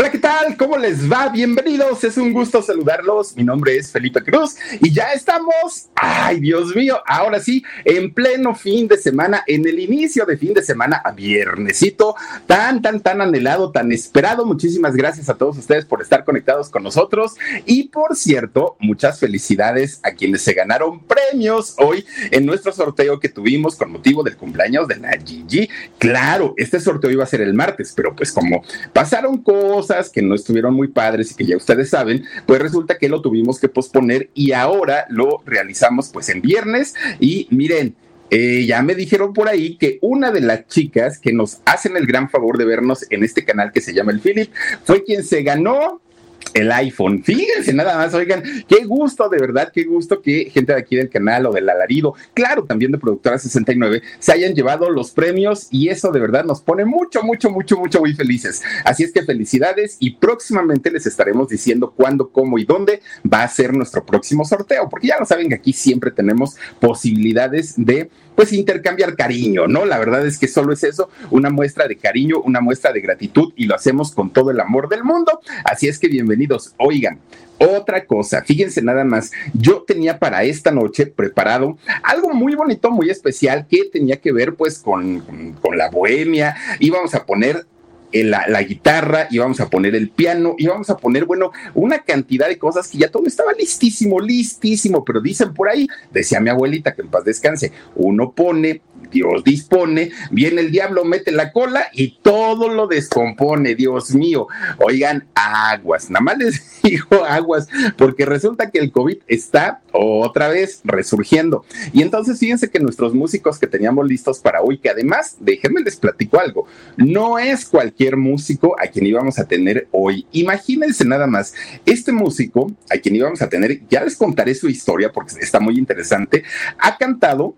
Hola, ¿qué tal? ¿Cómo les va? Bienvenidos, es un gusto saludarlos. Mi nombre es Felipe Cruz y ya estamos, ay Dios mío, ahora sí, en pleno fin de semana, en el inicio de fin de semana, a viernesito, tan, tan, tan anhelado, tan esperado. Muchísimas gracias a todos ustedes por estar conectados con nosotros y por cierto, muchas felicidades a quienes se ganaron premios hoy en nuestro sorteo que tuvimos con motivo del cumpleaños de la Gigi. Claro, este sorteo iba a ser el martes, pero pues como pasaron cosas, que no estuvieron muy padres y que ya ustedes saben, pues resulta que lo tuvimos que posponer y ahora lo realizamos pues en viernes. Y miren, eh, ya me dijeron por ahí que una de las chicas que nos hacen el gran favor de vernos en este canal que se llama el Philip fue quien se ganó el iPhone. Fíjense nada más, oigan, qué gusto, de verdad, qué gusto que gente de aquí del canal o del alarido, claro, también de Productora 69, se hayan llevado los premios y eso de verdad nos pone mucho, mucho, mucho, mucho muy felices. Así es que felicidades y próximamente les estaremos diciendo cuándo, cómo y dónde va a ser nuestro próximo sorteo, porque ya lo saben que aquí siempre tenemos posibilidades de pues intercambiar cariño, ¿no? La verdad es que solo es eso, una muestra de cariño, una muestra de gratitud y lo hacemos con todo el amor del mundo. Así es que bienvenidos. Oigan, otra cosa, fíjense nada más, yo tenía para esta noche preparado algo muy bonito, muy especial que tenía que ver pues con, con, la bohemia, íbamos a poner la, la, guitarra, íbamos a poner el piano, íbamos a poner, bueno, una cantidad de cosas que ya todo estaba listísimo, listísimo, pero dicen por ahí, decía mi abuelita que en paz descanse, uno pone Dios dispone, viene el diablo, mete la cola y todo lo descompone, Dios mío. Oigan, aguas, nada más les digo aguas, porque resulta que el COVID está otra vez resurgiendo. Y entonces fíjense que nuestros músicos que teníamos listos para hoy, que además, déjenme les platico algo, no es cualquier músico a quien íbamos a tener hoy. Imagínense nada más, este músico a quien íbamos a tener, ya les contaré su historia porque está muy interesante, ha cantado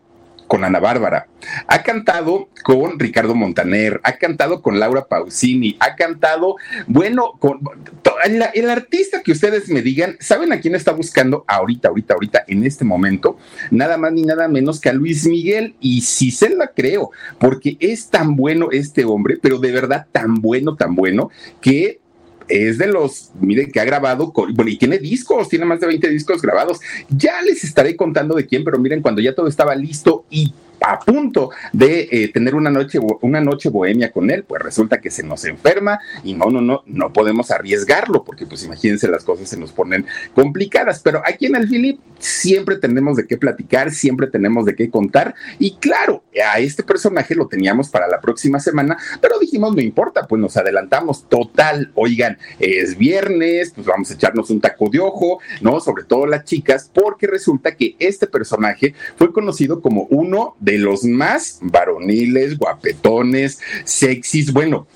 con Ana Bárbara, ha cantado con Ricardo Montaner, ha cantado con Laura Pausini, ha cantado, bueno, con el, el, artista que ustedes me digan, ¿saben a quién está buscando ahorita, ahorita, ahorita, en este momento? Nada más ni nada menos que a Luis Miguel. Y si se la creo, porque es tan bueno este hombre, pero de verdad tan bueno, tan bueno, que es de los, miren, que ha grabado, bueno, y tiene discos, tiene más de 20 discos grabados. Ya les estaré contando de quién, pero miren, cuando ya todo estaba listo y a punto de eh, tener una noche, una noche bohemia con él, pues resulta que se nos enferma y no, no, no, no podemos arriesgarlo porque pues imagínense las cosas se nos ponen complicadas, pero aquí en el Philip siempre tenemos de qué platicar, siempre tenemos de qué contar. Y claro, a este personaje lo teníamos para la próxima semana, pero dijimos no importa, pues nos adelantamos. Total, oigan, es viernes, pues vamos a echarnos un taco de ojo, ¿no? Sobre todo las chicas, porque resulta que este personaje fue conocido como uno de de los más varoniles, guapetones, sexys, bueno,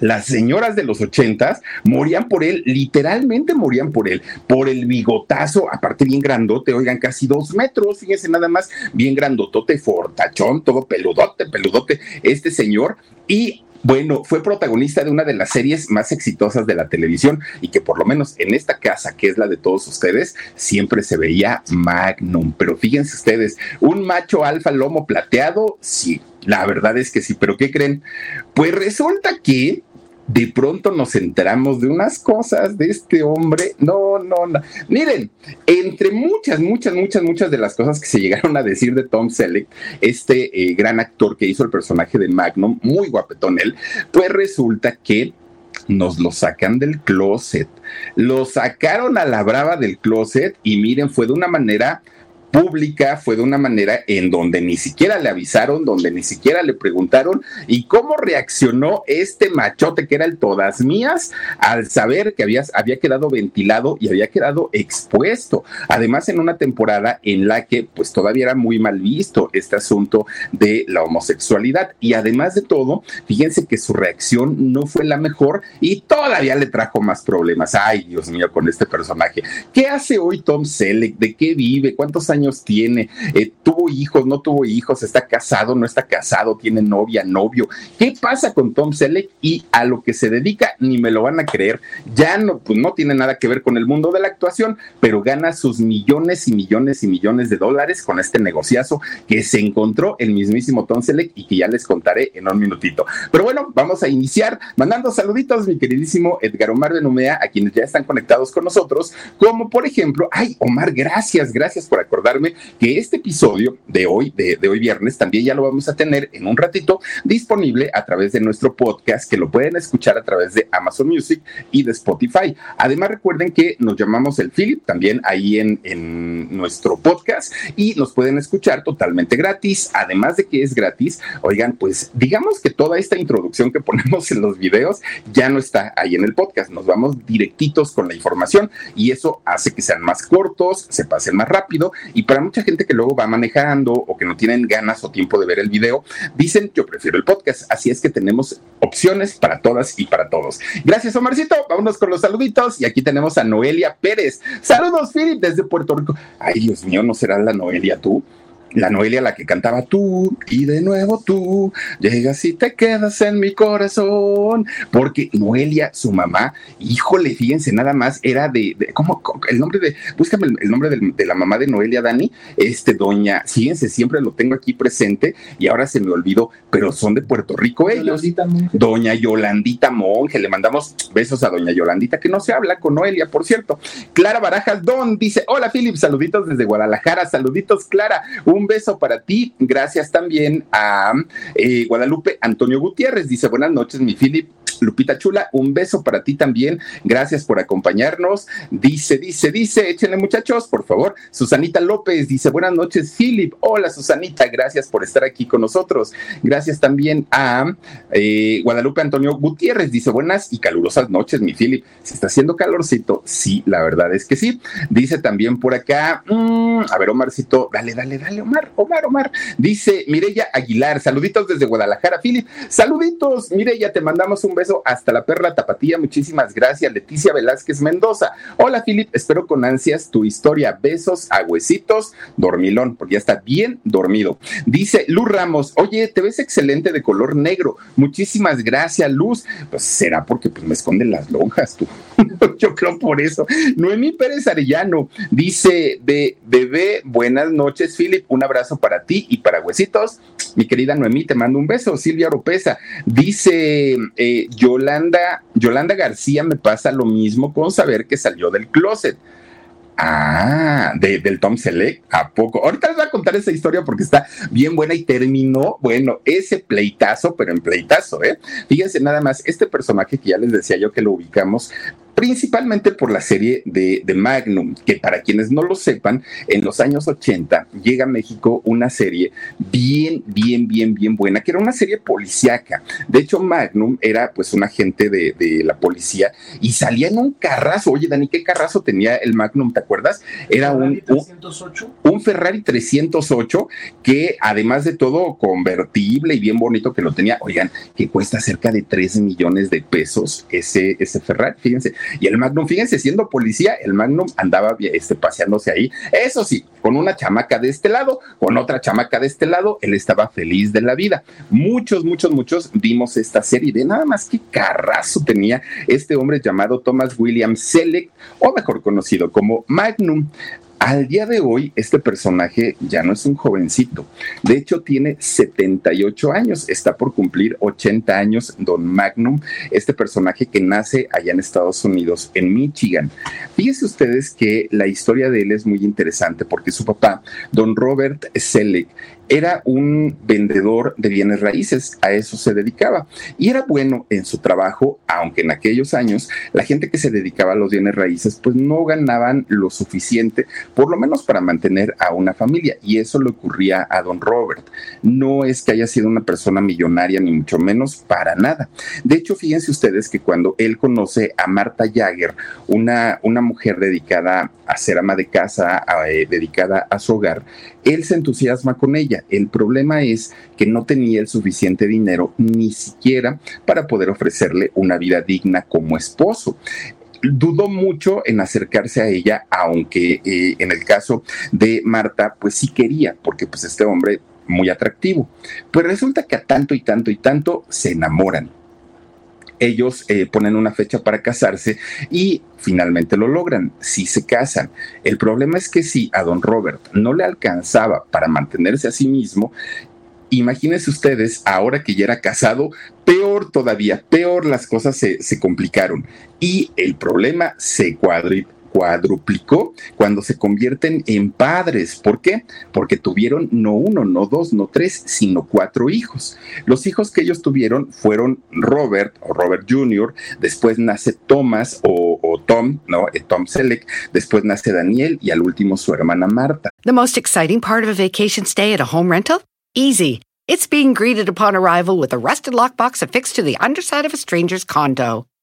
las señoras de los ochentas morían por él, literalmente morían por él, por el bigotazo, aparte bien grandote, oigan, casi dos metros, fíjense nada más, bien grandotote, fortachón, todo peludote, peludote, este señor, y bueno, fue protagonista de una de las series más exitosas de la televisión y que por lo menos en esta casa, que es la de todos ustedes, siempre se veía Magnum. Pero fíjense ustedes, un macho alfa lomo plateado, sí, la verdad es que sí, pero ¿qué creen? Pues resulta que de pronto nos enteramos de unas cosas de este hombre. No, no, no. Miren, entre muchas, muchas, muchas, muchas de las cosas que se llegaron a decir de Tom Selleck, este eh, gran actor que hizo el personaje de Magnum, muy guapetón él, pues resulta que nos lo sacan del closet. Lo sacaron a la brava del closet y miren, fue de una manera pública, fue de una manera en donde ni siquiera le avisaron, donde ni siquiera le preguntaron y cómo reaccionó este machote que era el todas mías al saber que había, había quedado ventilado y había quedado expuesto. Además, en una temporada en la que pues todavía era muy mal visto este asunto de la homosexualidad y además de todo, fíjense que su reacción no fue la mejor y todavía le trajo más problemas. Ay, Dios mío, con este personaje. ¿Qué hace hoy Tom Selleck? ¿De qué vive? ¿Cuántos años tiene, eh, tuvo hijos, no tuvo hijos, está casado, no está casado, tiene novia, novio. ¿Qué pasa con Tom Selleck y a lo que se dedica? Ni me lo van a creer. Ya no, pues no tiene nada que ver con el mundo de la actuación, pero gana sus millones y millones y millones de dólares con este negociazo que se encontró el mismísimo Tom Selleck y que ya les contaré en un minutito. Pero bueno, vamos a iniciar mandando saluditos, mi queridísimo Edgar Omar de Numea, a quienes ya están conectados con nosotros, como por ejemplo, ay, Omar, gracias, gracias por acordar que este episodio de hoy, de, hoy viernes, también ya lo vamos a tener en un ratito disponible a través de nuestro podcast, que lo pueden escuchar a través de Amazon Music y de Spotify. Además, recuerden que nos llamamos el Philip también ahí en, en nuestro podcast y nos pueden escuchar totalmente gratis. Además de que es gratis, oigan, pues digamos que toda esta introducción que ponemos en los videos ya no está ahí en el podcast. Nos vamos directitos con la información y eso hace que sean más cortos, se pasen más rápido y y para mucha gente que luego va manejando o que no tienen ganas o tiempo de ver el video, dicen yo prefiero el podcast. Así es que tenemos opciones para todas y para todos. Gracias, Omarcito. Vámonos con los saluditos. Y aquí tenemos a Noelia Pérez. Saludos, Philip, desde Puerto Rico. Ay, Dios mío, ¿no será la Noelia tú? La Noelia la que cantaba tú y de nuevo tú llegas y te quedas en mi corazón. Porque Noelia su mamá híjole fíjense nada más era de, ¿cómo, el nombre de búscame el, nombre de, la mamá de Noelia Dani. Este doña fíjense siempre lo tengo aquí presente y ahora se me olvidó pero son de Puerto Rico ellos. Doña Yolandita Monge le mandamos besos a doña Yolandita que no se habla con Noelia por cierto. Clara Barajas Don dice hola Philip saluditos desde Guadalajara saluditos Clara. Un un beso para ti. Gracias también a eh, Guadalupe Antonio Gutiérrez. Dice, buenas noches, mi Philip. Lupita Chula, un beso para ti también. Gracias por acompañarnos. Dice, dice, dice, échenle muchachos, por favor. Susanita López dice, buenas noches, Philip. Hola, Susanita, gracias por estar aquí con nosotros. Gracias también a eh, Guadalupe Antonio Gutiérrez. Dice, buenas y calurosas noches, mi Philip. ¿Se está haciendo calorcito? Sí, la verdad es que sí. Dice también por acá, mm, a ver, Omarcito, dale, dale, dale, Omar, Omar, Omar. Dice Mireya Aguilar, saluditos desde Guadalajara, Philip. Saluditos, Mireya, te mandamos un beso hasta la perla tapatía. Muchísimas gracias, Leticia Velázquez Mendoza. Hola, Philip, espero con ansias tu historia. Besos a huesitos, dormilón, porque ya está bien dormido. Dice Luz Ramos, oye, te ves excelente de color negro. Muchísimas gracias, Luz. Pues será porque pues, me esconden las lonjas, tú. Yo creo por eso. Noemí Pérez Arellano dice, de bebé, buenas noches, Philip. Un abrazo para ti y para huesitos. Mi querida Noemí, te mando un beso. Silvia Oropesa dice, eh, Yolanda, Yolanda García me pasa lo mismo con saber que salió del closet. Ah, del Tom Select, ¿a poco? Ahorita les voy a contar esa historia porque está bien buena y terminó, bueno, ese pleitazo, pero en pleitazo, ¿eh? Fíjense nada más, este personaje que ya les decía yo que lo ubicamos principalmente por la serie de, Magnum, que para quienes no lo sepan, en los años 80 llega a México una serie bien, bien, bien, bien buena, que era una serie policíaca. De hecho, Magnum era pues un agente de, la policía y salía en un carrazo. Oye, Dani, ¿qué carrazo tenía el Magnum? ¿Te acuerdas? Era un, 308? un, Ferrari 308 que además de todo convertible y bien bonito que lo tenía, oigan, que cuesta cerca de 3 millones de pesos ese, ese Ferrari, fíjense. Y el Magnum, fíjense, siendo policía, el Magnum andaba este, paseándose ahí. Eso sí, con una chamaca de este lado, con otra chamaca de este lado, él estaba feliz de la vida. Muchos, muchos, muchos vimos esta serie de nada más que carrazo tenía este hombre llamado Thomas William Selleck, o mejor conocido como Magnum. Al día de hoy, este personaje ya no es un jovencito. De hecho, tiene 78 años. Está por cumplir 80 años Don Magnum, este personaje que nace allá en Estados Unidos, en Michigan. Fíjense ustedes que la historia de él es muy interesante porque su papá, Don Robert Selleck, era un vendedor de bienes raíces, a eso se dedicaba. Y era bueno en su trabajo, aunque en aquellos años la gente que se dedicaba a los bienes raíces pues no ganaban lo suficiente, por lo menos para mantener a una familia. Y eso le ocurría a don Robert. No es que haya sido una persona millonaria, ni mucho menos, para nada. De hecho, fíjense ustedes que cuando él conoce a Marta Jagger, una, una mujer dedicada a ser ama de casa, eh, dedicada a su hogar, él se entusiasma con ella. El problema es que no tenía el suficiente dinero ni siquiera para poder ofrecerle una vida digna como esposo dudó mucho en acercarse a ella, aunque eh, en el caso de Marta, pues sí quería, porque pues este hombre muy atractivo. Pues resulta que a tanto y tanto y tanto se enamoran ellos eh, ponen una fecha para casarse y finalmente lo logran, sí se casan. El problema es que si a don Robert no le alcanzaba para mantenerse a sí mismo, imagínense ustedes, ahora que ya era casado, peor todavía, peor las cosas se, se complicaron y el problema se cuadriplicó cuadruplicó cuando se convierten en padres. ¿Por qué? Porque tuvieron no uno, no dos, no tres, sino cuatro hijos. Los hijos que ellos tuvieron fueron Robert o Robert Jr., después nace Thomas o, o Tom, ¿no? Eh, Tom Selleck, después nace Daniel y al último su hermana Marta. The most exciting part of a vacation stay at a home rental? Easy. It's being greeted upon arrival with a rusted lockbox affixed to the underside of a stranger's condo.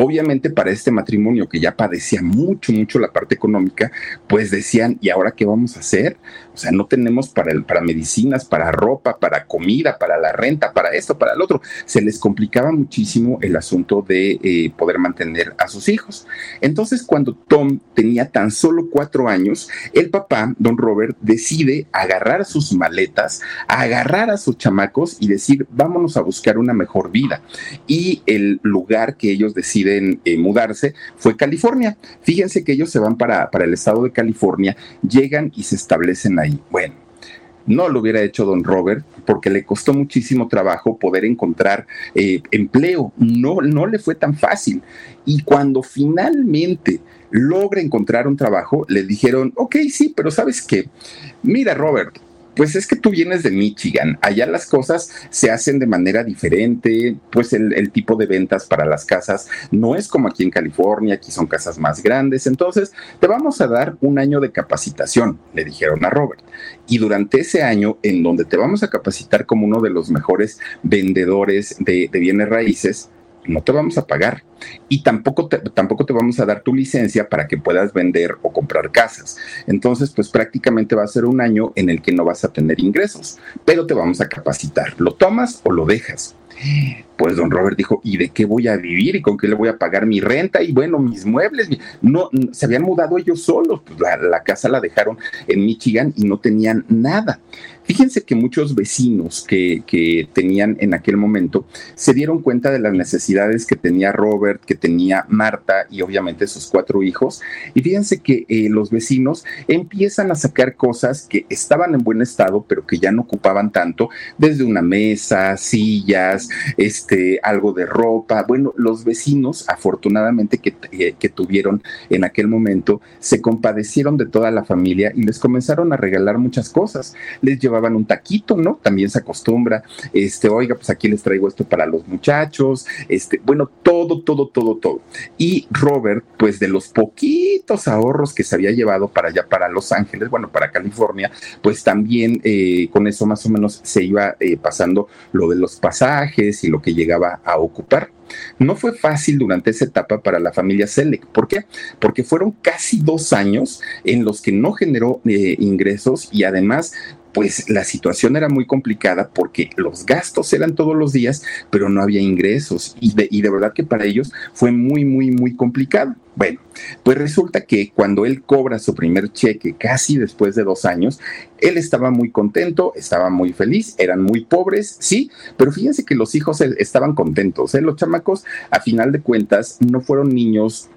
Obviamente para este matrimonio que ya padecía mucho, mucho la parte económica, pues decían, ¿y ahora qué vamos a hacer? O sea, no tenemos para, para medicinas, para ropa, para comida, para la renta, para esto, para el otro. Se les complicaba muchísimo el asunto de eh, poder mantener a sus hijos. Entonces, cuando Tom tenía tan solo cuatro años, el papá, don Robert, decide agarrar sus maletas, agarrar a sus chamacos y decir, vámonos a buscar una mejor vida. Y el lugar que ellos deciden eh, mudarse fue California. Fíjense que ellos se van para, para el estado de California, llegan y se establecen ahí. Bueno, no lo hubiera hecho don Robert porque le costó muchísimo trabajo poder encontrar eh, empleo. No, no le fue tan fácil. Y cuando finalmente logra encontrar un trabajo, le dijeron, ok, sí, pero sabes qué, mira Robert, pues es que tú vienes de Michigan, allá las cosas se hacen de manera diferente, pues el, tipo de ventas para las casas no es como aquí en California, aquí son casas más grandes, entonces te vamos a dar un año de capacitación, le dijeron a Robert. Y durante ese año, en donde te vamos a capacitar como uno de los mejores vendedores de, bienes raíces, no te vamos a pagar y tampoco te, tampoco te vamos a dar tu licencia para que puedas vender o comprar casas. Entonces, pues prácticamente va a ser un año en el que no vas a tener ingresos, pero te vamos a capacitar. ¿Lo tomas o lo dejas? Pues don Robert dijo, ¿y de qué voy a vivir? ¿Y con qué le voy a pagar mi renta? Y bueno, mis muebles. No, se habían mudado ellos solos. Pues la, la casa la dejaron en Michigan y no tenían nada. Fíjense que muchos vecinos que, que, tenían en aquel momento se dieron cuenta de las necesidades que tenía Robert, que tenía Marta y obviamente sus cuatro hijos. Y fíjense que eh, los vecinos empiezan a sacar cosas que estaban en buen estado, pero que ya no ocupaban tanto, desde una mesa, sillas, este, algo de ropa. Bueno, los vecinos, afortunadamente que, eh, que tuvieron en aquel momento, se compadecieron de toda la familia y les comenzaron a regalar muchas cosas. Les llevaban un taquito, ¿no? También se acostumbra, este, oiga, pues aquí les traigo esto para los muchachos, este, bueno, todo, todo, todo, todo. Y Robert, pues de los poquitos ahorros que se había llevado para allá, para Los Ángeles, bueno, para California, pues también eh, con eso más o menos se iba eh, pasando lo de los pasajes y lo que llegaba a ocupar. No fue fácil durante esa etapa para la familia Selec. ¿Por qué? Porque fueron casi dos años en los que no generó eh, ingresos y además pues la situación era muy complicada porque los gastos eran todos los días, pero no había ingresos y de, y de verdad que para ellos fue muy, muy, muy complicado. Bueno, pues resulta que cuando él cobra su primer cheque, casi después de dos años, él estaba muy contento, estaba muy feliz, eran muy pobres, sí, pero fíjense que los hijos eh, estaban contentos, ¿eh? los chamacos a final de cuentas no fueron niños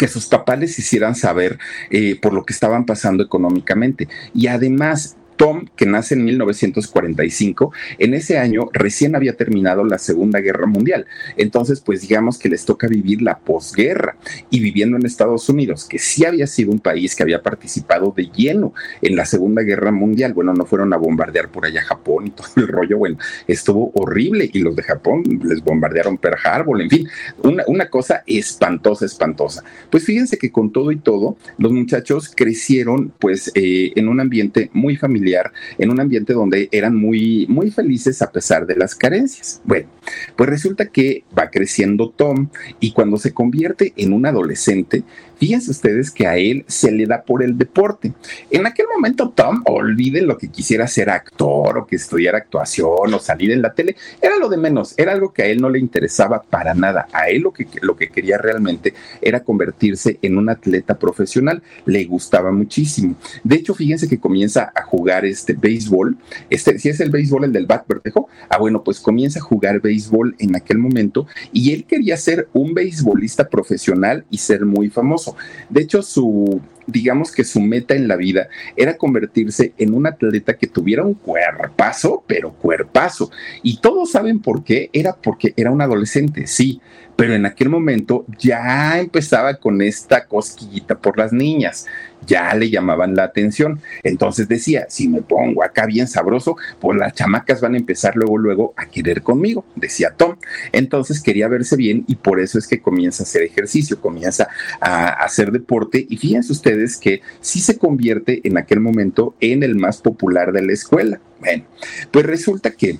que sus papás les hicieran saber eh, por lo que estaban pasando económicamente. Y además, Tom, que nace en 1945, en ese año recién había terminado la Segunda Guerra Mundial. Entonces, pues digamos que les toca vivir la posguerra y viviendo en Estados Unidos, que sí había sido un país que había participado de lleno en la Segunda Guerra Mundial. Bueno, no fueron a bombardear por allá Japón y todo el rollo. Bueno, estuvo horrible y los de Japón les bombardearon Pearl Harbor, en fin, una, una cosa espantosa, espantosa. Pues fíjense que con todo y todo, los muchachos crecieron pues eh, en un ambiente muy familiar en un ambiente donde eran muy, muy felices a pesar de las carencias. Bueno, pues resulta que va creciendo Tom y cuando se convierte en un adolescente, Fíjense ustedes que a él se le da por el deporte. En aquel momento, Tom, olviden lo que quisiera ser actor o que estudiara actuación o salir en la tele, era lo de menos, era algo que a él no le interesaba para nada. A él lo que, lo que quería realmente era convertirse en un atleta profesional, le gustaba muchísimo. De hecho, fíjense que comienza a jugar este béisbol, este, si es el béisbol el del bat verdejo, ah bueno, pues comienza a jugar béisbol en aquel momento y él quería ser un beisbolista profesional y ser muy famoso. De hecho, su, digamos que su meta en la vida era convertirse en un atleta que tuviera un cuerpazo, pero cuerpazo. Y todos saben por qué. Era porque era un adolescente, sí, pero en aquel momento ya empezaba con esta cosquillita por las niñas, ya le llamaban la atención. Entonces decía, si me pongo acá bien sabroso, pues las chamacas van a empezar luego, luego a querer conmigo, decía Tom. Entonces quería verse bien y por eso es que comienza a hacer ejercicio, comienza a hacer deporte y fíjense ustedes que sí se convierte en aquel momento en el más popular de la escuela. Bueno, pues resulta que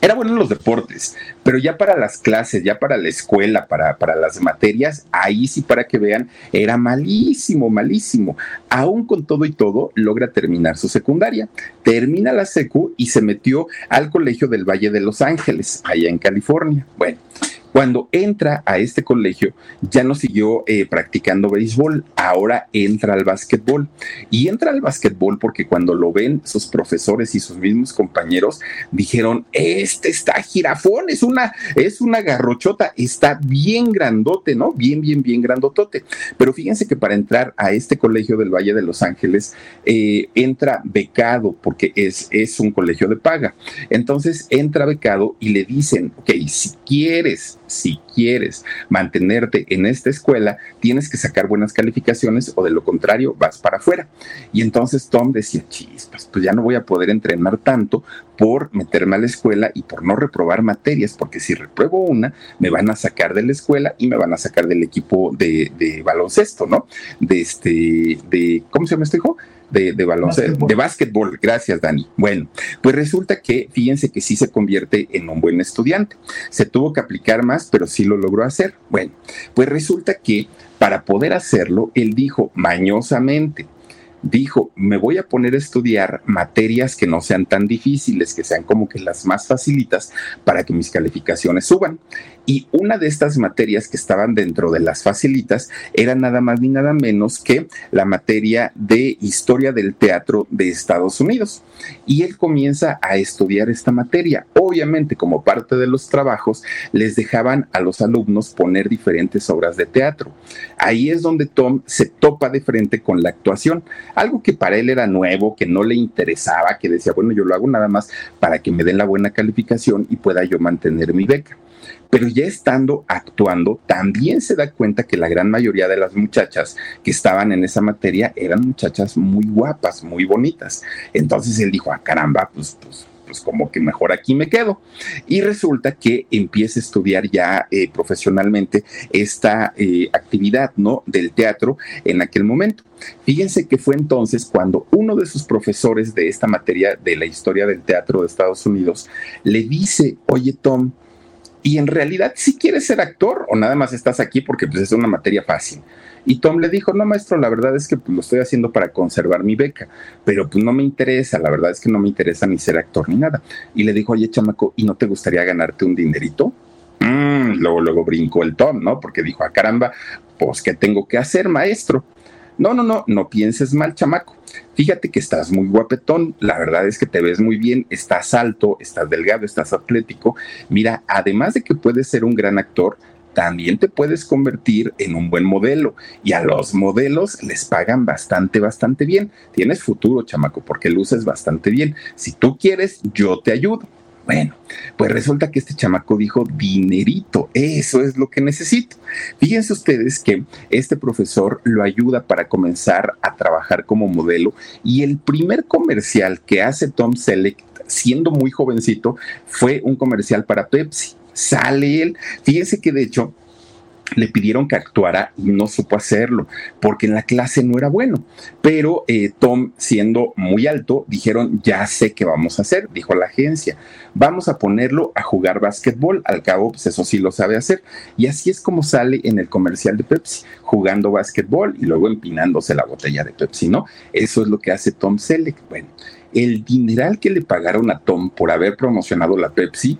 era bueno en los deportes, pero ya para las clases, ya para la escuela, para, para las materias, ahí sí para que vean, era malísimo, malísimo. Aún con todo y todo, logra terminar su secundaria. Termina la secu y se metió al Colegio del Valle de Los Ángeles, allá en California. Bueno, cuando entra a este colegio, ya no siguió eh, practicando béisbol, ahora entra al básquetbol. Y entra al básquetbol porque cuando lo ven sus profesores y sus mismos compañeros, dijeron, este está jirafón, es una, es una garrochota, está bien grandote, ¿no? Bien, bien, bien grandotote. Pero fíjense que para entrar a este colegio del Valle de Los Ángeles, eh, entra becado porque es, es un colegio de paga. Entonces entra becado y le dicen, ok, si quieres si quieres mantenerte en esta escuela, tienes que sacar buenas calificaciones o de lo contrario vas para afuera. Y entonces Tom decía, chispas, pues ya no voy a poder entrenar tanto por meterme a la escuela y por no reprobar materias, porque si repruebo una, me van a sacar de la escuela y me van a sacar del equipo de, de baloncesto, ¿no? De este, de, ¿cómo se llama este hijo? De, de baloncesto, de básquetbol. Gracias, Dani. Bueno, pues resulta que, fíjense que sí se convierte en un buen estudiante. Se tuvo que aplicar más, pero sí lo logró hacer. Bueno, pues resulta que para poder hacerlo, él dijo mañosamente, dijo, me voy a poner a estudiar materias que no sean tan difíciles, que sean como que las más facilitas para que mis calificaciones suban. Y una de estas materias que estaban dentro de las facilitas era nada más ni nada menos que la materia de historia del teatro de Estados Unidos. Y él comienza a estudiar esta materia. Obviamente, como parte de los trabajos, les dejaban a los alumnos poner diferentes obras de teatro. Ahí es donde Tom se topa de frente con la actuación, algo que para él era nuevo, que no le interesaba, que decía, bueno, yo lo hago nada más para que me den la buena calificación y pueda yo mantener mi beca pero ya estando actuando, también se da cuenta que la gran mayoría de las muchachas que estaban en esa materia eran muchachas muy guapas, muy bonitas. Entonces él dijo, ah, caramba, pues, pues, pues como que mejor aquí me quedo. Y resulta que empieza a estudiar ya eh, profesionalmente esta eh, actividad, ¿no? Del teatro en aquel momento. Fíjense que fue entonces cuando uno de sus profesores de esta materia de la historia del teatro de Estados Unidos le dice, oye Tom, y en realidad si quieres ser actor o nada más estás aquí porque pues, es una materia fácil. Y Tom le dijo, no maestro, la verdad es que pues, lo estoy haciendo para conservar mi beca, pero pues no me interesa, la verdad es que no me interesa ni ser actor ni nada. Y le dijo, oye chamaco, ¿y no te gustaría ganarte un dinerito? Mm, luego, luego brincó el Tom, ¿no? Porque dijo, ah, caramba, pues ¿qué tengo que hacer, maestro? No, no, no, no pienses mal, chamaco. Fíjate que estás muy guapetón, la verdad es que te ves muy bien, estás alto, estás delgado, estás atlético. Mira, además de que puedes ser un gran actor, también te puedes convertir en un buen modelo y a los modelos les pagan bastante, bastante bien. Tienes futuro, chamaco, porque luces bastante bien. Si tú quieres, yo te ayudo. Bueno, pues resulta que este chamaco dijo dinerito, eso es lo que necesito. Fíjense ustedes que este profesor lo ayuda para comenzar a trabajar como modelo y el primer comercial que hace Tom Selleck siendo muy jovencito fue un comercial para Pepsi. Sale él. Fíjense que de hecho le pidieron que actuara y no supo hacerlo porque en la clase no era bueno. Pero eh, Tom, siendo muy alto, dijeron, ya sé qué vamos a hacer, dijo la agencia, vamos a ponerlo a jugar básquetbol, al cabo, pues eso sí lo sabe hacer. Y así es como sale en el comercial de Pepsi, jugando básquetbol y luego empinándose la botella de Pepsi, ¿no? Eso es lo que hace Tom Selleck. Bueno, el dineral que le pagaron a Tom por haber promocionado la Pepsi,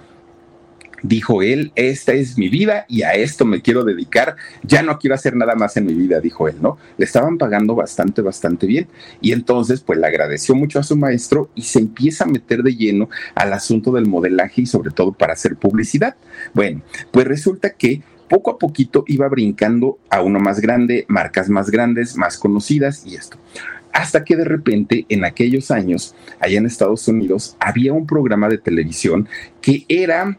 dijo él, esta es mi vida y a esto me quiero dedicar, ya no quiero hacer nada más en mi vida, dijo él, ¿no? Le estaban pagando bastante, bastante bien. Y entonces, pues le agradeció mucho a su maestro y se empieza a meter de lleno al asunto del modelaje y sobre todo para hacer publicidad. Bueno, pues resulta que poco a poquito iba brincando a uno más grande, marcas más grandes, más conocidas y esto hasta que de repente en aquellos años, allá en Estados Unidos, había un programa de televisión que era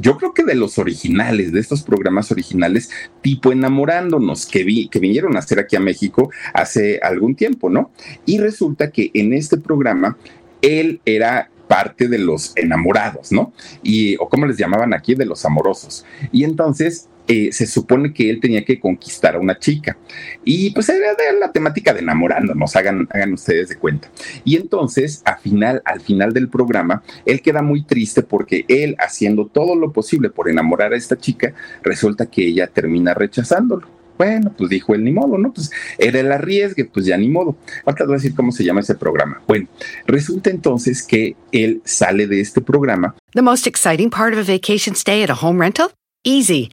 yo creo que de los originales, de estos programas originales, tipo enamorándonos, que, vi, que vinieron a hacer aquí a México hace algún tiempo, ¿no? Y resulta que en este programa él era parte de los enamorados, ¿no? Y, o como les llamaban aquí, de los amorosos. Y entonces eh, se supone que él tenía que conquistar a una chica. Y pues era la temática de enamorándonos, hagan, hagan ustedes de cuenta. Y entonces, al final, al final del programa, él queda muy triste porque él, haciendo todo lo posible por enamorar a esta chica, resulta que ella termina rechazándolo. Bueno, pues dijo él, ni modo, ¿no? Pues era el arriesgue, pues ya ni modo. Ahorita voy a decir cómo se llama ese programa. Bueno, resulta entonces que él sale de este programa. The most exciting part of a vacation stay at a home rental? Easy.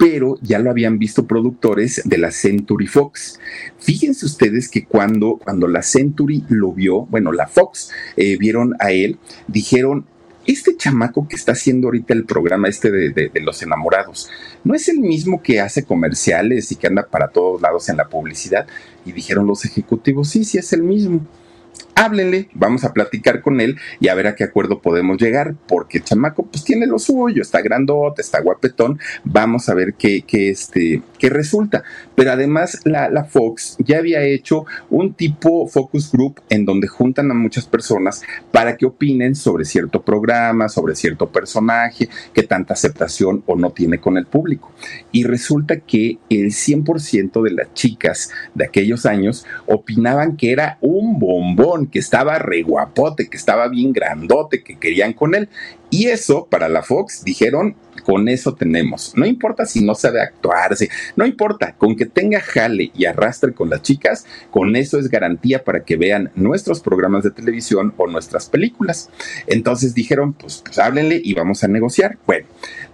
Pero ya lo habían visto productores de la Century Fox. Fíjense ustedes que cuando, cuando la Century lo vio, bueno, la Fox eh, vieron a él, dijeron, este chamaco que está haciendo ahorita el programa este de, de, los enamorados, ¿no es el mismo que hace comerciales y que anda para todos lados en la publicidad? Y dijeron los ejecutivos, sí, sí es el mismo háblenle, vamos a platicar con él y a ver a qué acuerdo podemos llegar, porque el chamaco pues tiene lo suyo, está grandote, está guapetón, vamos a ver qué, qué, este, qué resulta. Pero además la, la Fox ya había hecho un tipo focus group en donde juntan a muchas personas para que opinen sobre cierto programa, sobre cierto personaje, que tanta aceptación o no tiene con el público. Y resulta que el 100% de las chicas de aquellos años opinaban que era un bombón que estaba re guapote, que estaba bien grandote, que querían con él. Y eso, para la Fox, dijeron, con eso tenemos. No importa si no sabe actuarse, no importa, con que tenga jale y arrastre con las chicas, con eso es garantía para que vean nuestros programas de televisión o nuestras películas. Entonces dijeron, pues, pues háblenle y vamos a negociar. Bueno,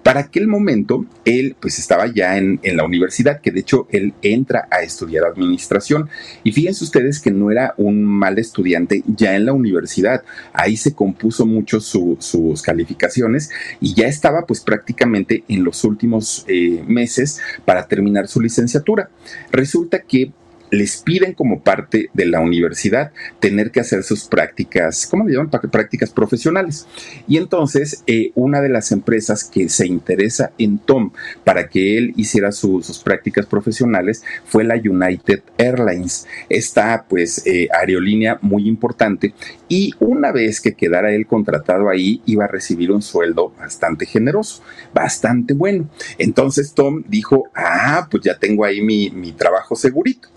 para aquel momento, él pues estaba ya en, la universidad, que de hecho él entra a estudiar administración. Y fíjense ustedes que no era un mal estudiante ya en la universidad. Ahí se compuso mucho sus calificaciones y ya estaba pues prácticamente en los últimos eh, meses para terminar su licenciatura. Resulta que les piden como parte de la universidad tener que hacer sus prácticas, ¿cómo le llaman? Prácticas profesionales. Y entonces eh, una de las empresas que se interesa en Tom para que él hiciera sus prácticas profesionales fue la United Airlines, esta pues eh, aerolínea muy importante y una vez que quedara él contratado ahí iba a recibir un sueldo bastante generoso, bastante bueno. Entonces Tom dijo, ah, pues ya tengo ahí mi, mi trabajo segurito.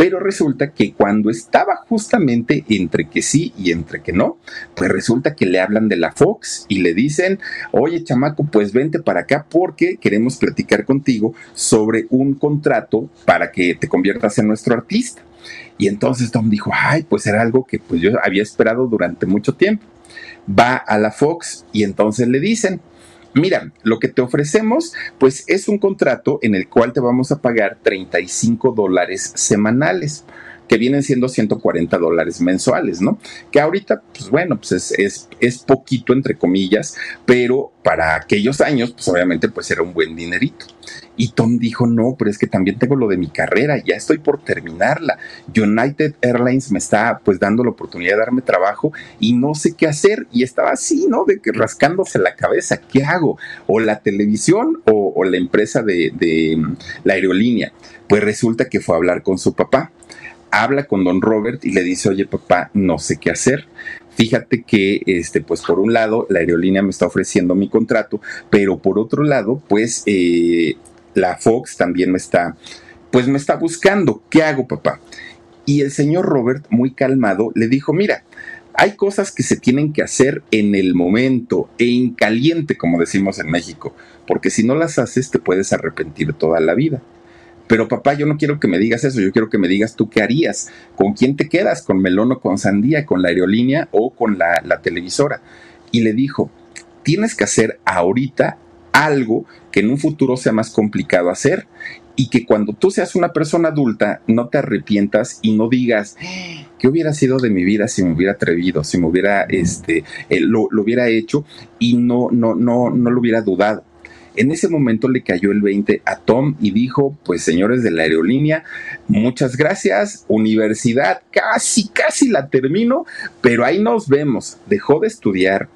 Pero resulta que cuando estaba justamente entre que sí y entre que no, pues resulta que le hablan de la Fox y le dicen, oye chamaco, pues vente para acá porque queremos platicar contigo sobre un contrato para que te conviertas en nuestro artista. Y entonces Tom dijo, ay, pues era algo que pues yo había esperado durante mucho tiempo. Va a la Fox y entonces le dicen, mira, lo que te ofrecemos, pues es un contrato en el cual te vamos a pagar 35 dólares semanales que vienen siendo 140 dólares mensuales, ¿no? Que ahorita, pues bueno, pues es, es, es, poquito entre comillas, pero para aquellos años, pues obviamente, pues era un buen dinerito. Y Tom dijo, no, pero es que también tengo lo de mi carrera, ya estoy por terminarla. United Airlines me está pues dando la oportunidad de darme trabajo y no sé qué hacer. Y estaba así, ¿no? De que rascándose la cabeza, ¿qué hago? O la televisión o, la empresa de, de la aerolínea. Pues resulta que fue a hablar con su papá habla con don Robert y le dice, oye papá, no sé qué hacer. Fíjate que, este, pues por un lado, la aerolínea me está ofreciendo mi contrato, pero por otro lado, pues eh, la Fox también me está, pues me está buscando. ¿Qué hago, papá? Y el señor Robert, muy calmado, le dijo, mira, hay cosas que se tienen que hacer en el momento, en caliente, como decimos en México, porque si no las haces te puedes arrepentir toda la vida. Pero papá, yo no quiero que me digas eso, yo quiero que me digas tú qué harías, con quién te quedas, con melón o con sandía, con la aerolínea o con la, televisora. Y le dijo, tienes que hacer ahorita algo que en un futuro sea más complicado hacer y que cuando tú seas una persona adulta no te arrepientas y no digas qué hubiera sido de mi vida si me hubiera atrevido, si me hubiera este eh, lo, lo, hubiera hecho y no no no no lo hubiera dudado. En ese momento le cayó el 20 a Tom y dijo, pues señores de la aerolínea, muchas gracias, universidad, casi, casi la termino, pero ahí nos vemos. Dejó de estudiar,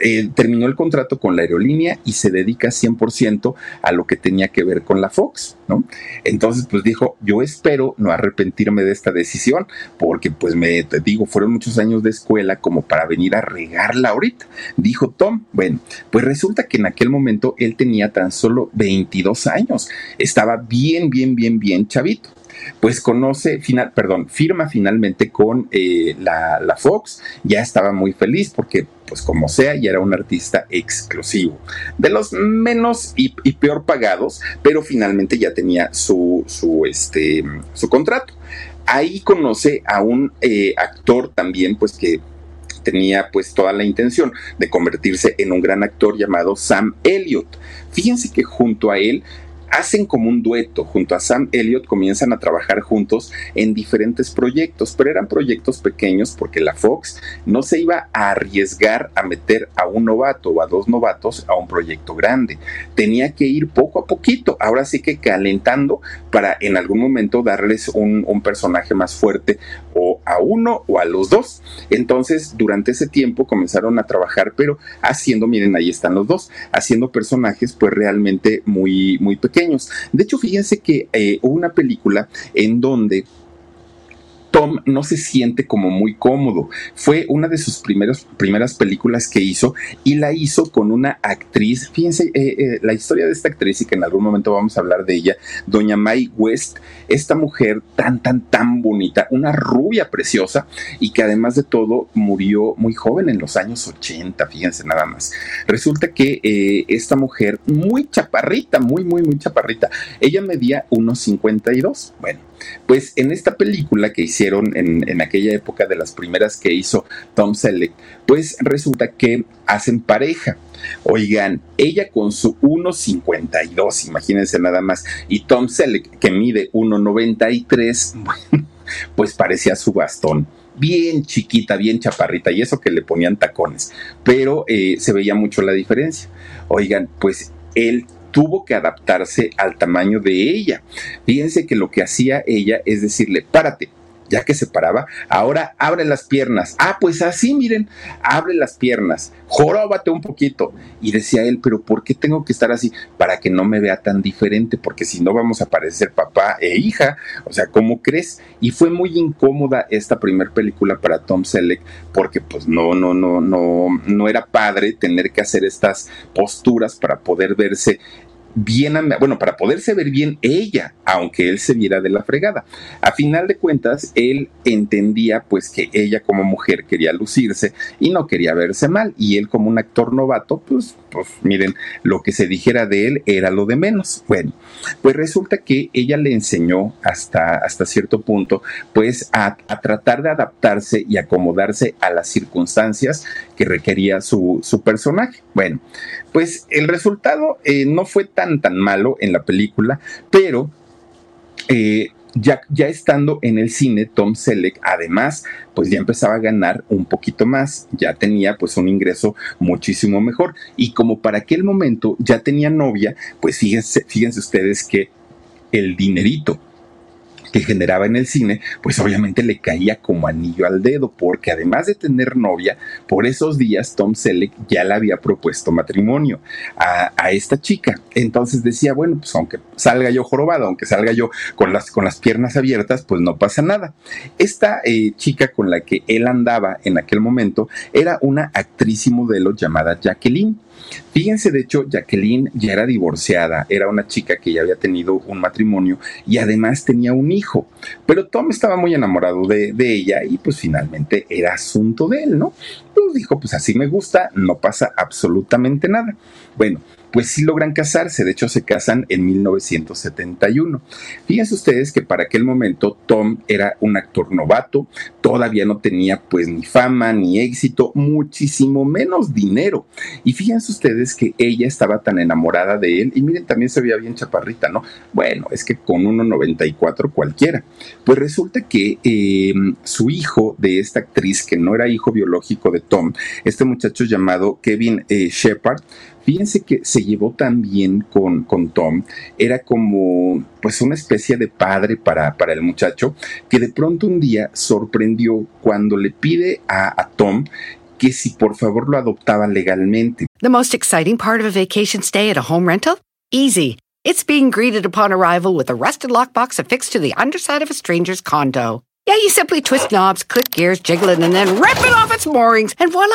eh, terminó el contrato con la aerolínea y se dedica 100% a lo que tenía que ver con la Fox, ¿no? Entonces, pues dijo, yo espero no arrepentirme de esta decisión, porque pues me te digo, fueron muchos años de escuela como para venir a regarla ahorita. Dijo Tom, bueno, pues resulta que en aquel momento él tenía tan solo 22 años, estaba bien, bien, bien, bien chavito pues conoce, final, perdón, firma finalmente con eh, la, la, Fox, ya estaba muy feliz porque pues como sea, ya era un artista exclusivo, de los menos y, y peor pagados, pero finalmente ya tenía su, su, este, su contrato. Ahí conoce a un eh, actor también, pues que tenía pues toda la intención de convertirse en un gran actor llamado Sam Elliott. Fíjense que junto a él hacen como un dueto junto a Sam Elliott, comienzan a trabajar juntos en diferentes proyectos, pero eran proyectos pequeños porque la Fox no se iba a arriesgar a meter a un novato o a dos novatos a un proyecto grande. Tenía que ir poco a poquito, ahora sí que calentando para en algún momento darles un, un personaje más fuerte o a uno o a los dos. Entonces, durante ese tiempo comenzaron a trabajar, pero haciendo, miren, ahí están los dos, haciendo personajes pues realmente muy, muy pequeños de hecho, fíjense que eh, hubo una película en donde Tom no se siente como muy cómodo. Fue una de sus primeros, primeras películas que hizo y la hizo con una actriz. Fíjense eh, eh, la historia de esta actriz y que en algún momento vamos a hablar de ella, doña Mae West, esta mujer tan, tan, tan bonita, una rubia preciosa y que además de todo murió muy joven en los años 80, fíjense nada más. Resulta que eh, esta mujer, muy chaparrita, muy, muy, muy chaparrita, ella medía unos 52. Bueno, pues en esta película que hicieron en, en, aquella época de las primeras que hizo Tom Selleck, pues resulta que hacen pareja. Oigan, ella con su 1,52, imagínense nada más, y Tom Selleck que mide 1,93, bueno, pues parecía su bastón bien chiquita, bien chaparrita, y eso que le ponían tacones, pero eh, se veía mucho la diferencia. Oigan, pues él tuvo que adaptarse al tamaño de ella. Fíjense que lo que hacía ella es decirle, párate, ya que se paraba, ahora abre las piernas. Ah, pues así, miren, abre las piernas, joróbate un poquito. Y decía él, pero ¿por qué tengo que estar así? Para que no me vea tan diferente, porque si no vamos a parecer papá e hija. O sea, ¿cómo crees? Y fue muy incómoda esta primera película para Tom Selleck, porque pues no, no, no, no, no era padre tener que hacer estas posturas para poder verse bien, bueno, para poderse ver bien ella, aunque él se viera de la fregada. A final de cuentas, él entendía pues que ella como mujer quería lucirse y no quería verse mal, y él como un actor novato, pues, pues miren, lo que se dijera de él era lo de menos. Bueno, pues resulta que ella le enseñó hasta, hasta cierto punto, pues a, tratar de adaptarse y acomodarse a las circunstancias que requería su, su personaje. Bueno, pues el resultado eh, no fue tan tan malo en la película, pero eh, ya, estando en el cine, Tom Selleck, además, pues ya empezaba a ganar un poquito más, ya tenía pues un ingreso muchísimo mejor. Y como para aquel momento ya tenía novia, pues fíjense, fíjense ustedes que el dinerito que generaba en el cine, pues obviamente le caía como anillo al dedo, porque además de tener novia, por esos días Tom Selleck ya le había propuesto matrimonio a, esta chica. Entonces decía, bueno, pues aunque salga yo jorobado, aunque salga yo con las, con las piernas abiertas, pues no pasa nada. Esta eh, chica con la que él andaba en aquel momento era una actriz y modelo llamada Jacqueline. Fíjense, de hecho, Jacqueline ya era divorciada, era una chica que ya había tenido un matrimonio y además tenía un hijo, pero Tom estaba muy enamorado de, de ella y pues finalmente era asunto de él, ¿no? Pues dijo, pues así me gusta, no pasa absolutamente nada. Bueno, pues sí logran casarse, de hecho se casan en 1971. Fíjense ustedes que para aquel momento Tom era un actor novato, todavía no tenía pues ni fama ni éxito, muchísimo menos dinero. Y fíjense ustedes que ella estaba tan enamorada de él y miren, también se veía bien chaparrita, ¿no? Bueno, es que con 1,94 cualquiera. Pues resulta que em, su hijo de esta actriz, que no era hijo biológico de Tom, este muchacho llamado Kevin eh, Shepard, Fíjense que se llevó tan bien con, con Tom, era como pues una especie de padre para, para el muchacho, que de pronto un día sorprendió cuando le pide a, a Tom que si por favor lo adoptaba legalmente. The most exciting part of a vacation stay at a home rental? Easy. It's being greeted upon arrival with a rusted lockbox affixed to the underside of a stranger's condo. Yeah, you simply twist knobs, click gears, jiggle it, and then rip it off its moorings, and voila!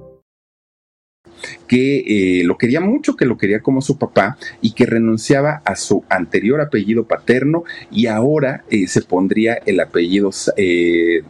Que eh, lo quería mucho, que lo quería como su papá y que renunciaba a su anterior apellido paterno y ahora eh, se pondría el apellido eh,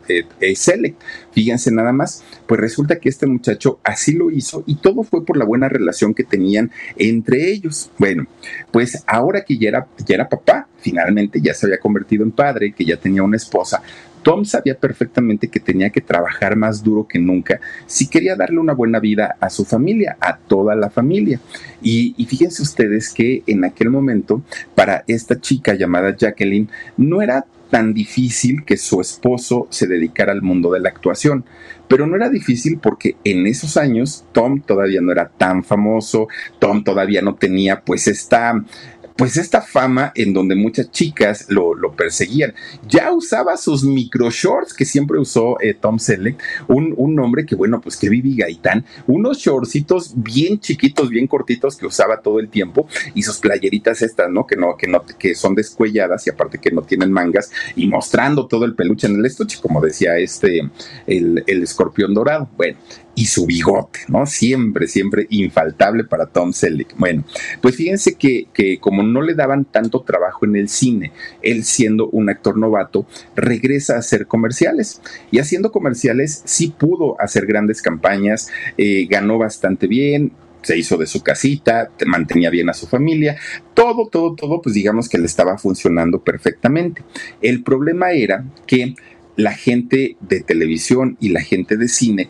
Select. Fíjense nada más, pues resulta que este muchacho así lo hizo y todo fue por la buena relación que tenían entre ellos. Bueno, pues ahora que ya era, ya era papá, finalmente ya se había convertido en padre, que ya tenía una esposa, Tom sabía perfectamente que tenía que trabajar más duro que nunca si quería darle una buena vida a su familia, a toda la familia. Y, fíjense ustedes que en aquel momento, para esta chica llamada Jacqueline, no era tan difícil que su esposo se dedicara al mundo de la actuación. Pero no era difícil porque en esos años Tom todavía no era tan famoso, Tom todavía no tenía pues esta pues esta fama en donde muchas chicas lo, perseguían. Ya usaba sus micro shorts que siempre usó eh, Tom Selleck, un, un nombre que bueno, pues que Vivi Gaitán, unos shortcitos bien chiquitos, bien cortitos que usaba todo el tiempo y sus playeritas estas, ¿no? Que no, que no, que son descuelladas y aparte que no tienen mangas y mostrando todo el peluche en el estuche, como decía este, el, el escorpión dorado. Bueno, y su bigote, ¿no? Siempre, siempre infaltable para Tom Selleck. Bueno, pues fíjense que, que, como no le daban tanto trabajo en el cine, él siendo un actor novato, regresa a hacer comerciales. Y haciendo comerciales sí pudo hacer grandes campañas, eh, ganó bastante bien, se hizo de su casita, mantenía bien a su familia, todo, todo, todo, pues digamos que le estaba funcionando perfectamente. El problema era que la gente de televisión y la gente de cine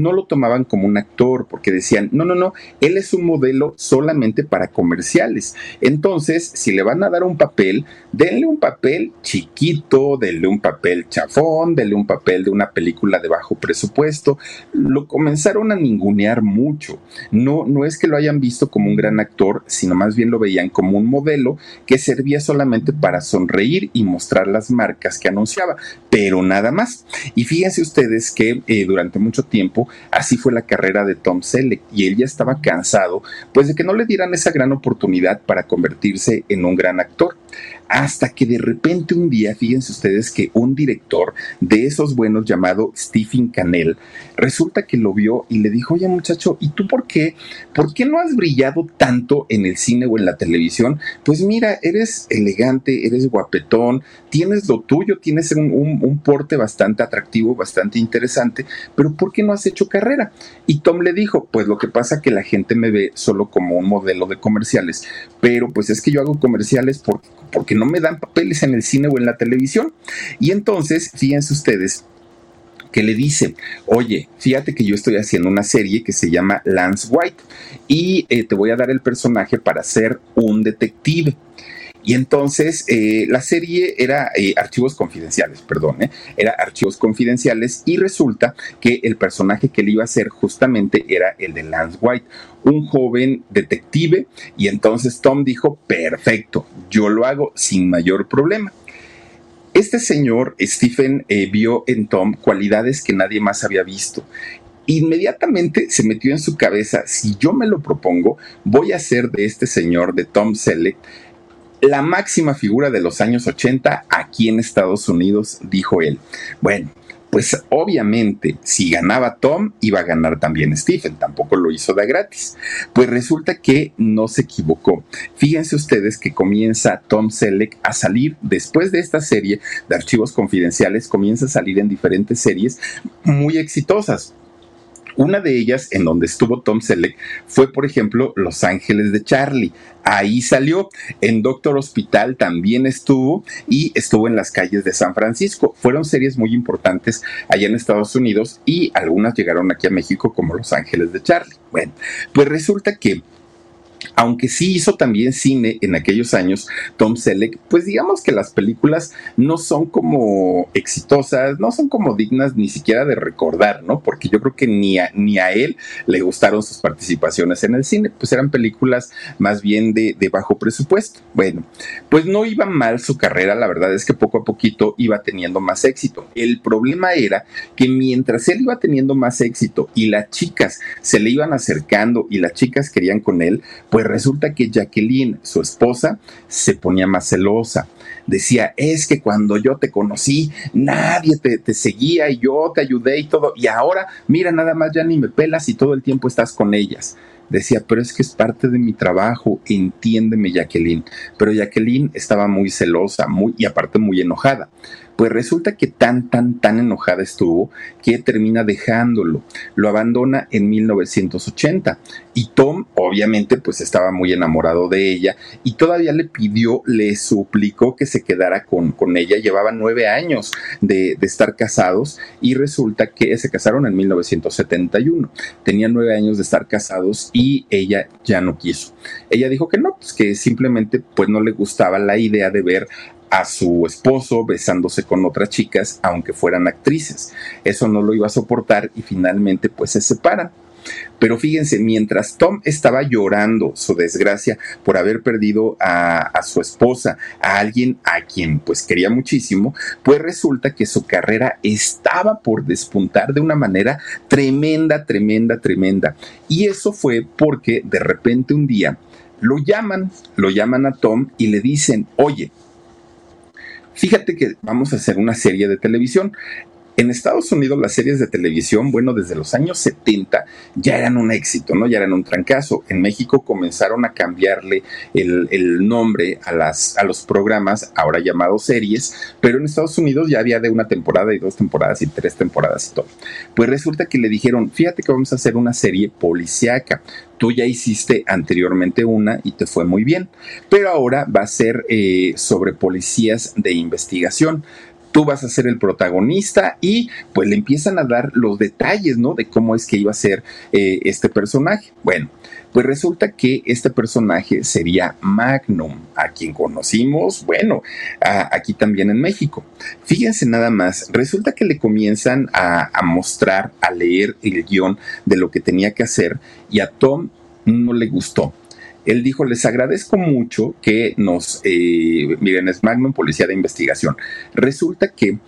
no lo tomaban como un actor porque decían, no, no, no, él es un modelo solamente para comerciales. Entonces, si le van a dar un papel, denle un papel chiquito, denle un papel chafón, denle un papel de una película de bajo presupuesto. Lo comenzaron a ningunear mucho. No, no es que lo hayan visto como un gran actor, sino más bien lo veían como un modelo que servía solamente para sonreír y mostrar las marcas que anunciaba, pero nada más. Y fíjense ustedes que eh, durante mucho así fue la carrera de Tom Selleck y él ya estaba cansado pues de que no le dieran esa gran oportunidad para convertirse en un gran actor hasta que de repente un día, fíjense ustedes que un director de esos buenos llamado Stephen Canell, resulta que lo vio y le dijo, oye muchacho, ¿y tú por qué? ¿Por qué no has brillado tanto en el cine o en la televisión? Pues mira, eres elegante, eres guapetón, tienes lo tuyo, tienes un, porte bastante atractivo, bastante interesante, pero ¿por qué no has hecho carrera? Y Tom le dijo, pues lo que pasa que la gente me ve solo como un modelo de comerciales, pero pues es que yo hago comerciales porque porque no me dan papeles en el cine o en la televisión. Y entonces, fíjense ustedes, que le dice, oye, fíjate que yo estoy haciendo una serie que se llama Lance White y eh, te voy a dar el personaje para ser un detective. Y entonces eh, la serie era eh, archivos confidenciales, perdón, eh, era archivos confidenciales y resulta que el personaje que le iba a hacer justamente era el de Lance White, un joven detective. Y entonces Tom dijo, perfecto, yo lo hago sin mayor problema. Este señor, Stephen, vio en Tom cualidades que nadie más había visto. Inmediatamente se metió en su cabeza, si yo me lo propongo, voy a hacer de este señor, de Tom Selleck, la máxima figura de los años 80 aquí en Estados Unidos, dijo él. Bueno, pues obviamente si ganaba Tom, iba a ganar también Stephen, tampoco lo hizo de gratis. Pues resulta que no se equivocó. Fíjense ustedes que comienza Tom Selleck a salir después de esta serie de archivos confidenciales, comienza a salir en diferentes series muy exitosas. Una de ellas, en donde estuvo Tom Selleck, fue, por ejemplo, Los Ángeles de Charlie. Ahí salió. En Doctor Hospital también estuvo y estuvo en las calles de San Francisco. Fueron series muy importantes allá en Estados Unidos y algunas llegaron aquí a México como Los Ángeles de Charlie. Bueno, pues resulta que aunque sí hizo también cine en aquellos años, Tom Selleck, pues digamos que las películas no son como exitosas, no son como dignas ni siquiera de recordar, ¿no? Porque yo creo que ni a, ni a él le gustaron sus participaciones en el cine, pues eran películas más bien de, bajo presupuesto. Bueno, pues no iba mal su carrera, la verdad es que poco a poquito iba teniendo más éxito. El problema era que mientras él iba teniendo más éxito y las chicas se le iban acercando y las chicas querían con él, pues resulta que Jacqueline, su esposa, se ponía más celosa. Decía, es que cuando yo te conocí, nadie te, seguía y yo te ayudé y todo. Y ahora, mira, nada más ya ni me pelas y todo el tiempo estás con ellas. Decía, pero es que es parte de mi trabajo, entiéndeme Jacqueline. Pero Jacqueline estaba muy celosa, muy, y aparte muy enojada. Pues resulta que tan, tan, tan enojada estuvo que termina dejándolo. Lo abandona en 1980 y Tom obviamente pues estaba muy enamorado de ella y todavía le pidió, le suplicó que se quedara con, con ella. Llevaban nueve años de, de estar casados y resulta que se casaron en 1971. Tenían nueve años de estar casados y ella ya no quiso. Ella dijo que no, pues que simplemente pues no le gustaba la idea de ver a su esposo besándose con otras chicas, aunque fueran actrices. Eso no lo iba a soportar y finalmente pues se separan. Pero fíjense, mientras Tom estaba llorando su desgracia por haber perdido a, a, su esposa, a alguien a quien pues quería muchísimo, pues resulta que su carrera estaba por despuntar de una manera tremenda, tremenda, tremenda. Y eso fue porque de repente un día lo llaman, lo llaman a Tom y le dicen, oye, Fíjate que vamos a hacer una serie de televisión. En Estados Unidos las series de televisión, bueno, desde los años 70 ya eran un éxito, ¿no? Ya eran un trancazo. En México comenzaron a cambiarle el, nombre a, las, a los programas, ahora llamados series, pero en Estados Unidos ya había de una temporada y dos temporadas y tres temporadas y todo. Pues resulta que le dijeron, fíjate que vamos a hacer una serie policíaca tú ya hiciste anteriormente una y te fue muy bien, pero ahora va a ser eh, sobre policías de investigación tú vas a ser el protagonista y pues le empiezan a dar los detalles, ¿no? De cómo es que iba a ser eh, este personaje. Bueno, pues resulta que este personaje sería Magnum, a quien conocimos, bueno, aquí también en México. Fíjense nada más, resulta que le comienzan a, mostrar, a leer el guion de lo que tenía que hacer y a Tom no le gustó él dijo, les agradezco mucho que nos, eh, miren, es Magnum, Policía de Investigación. Resulta que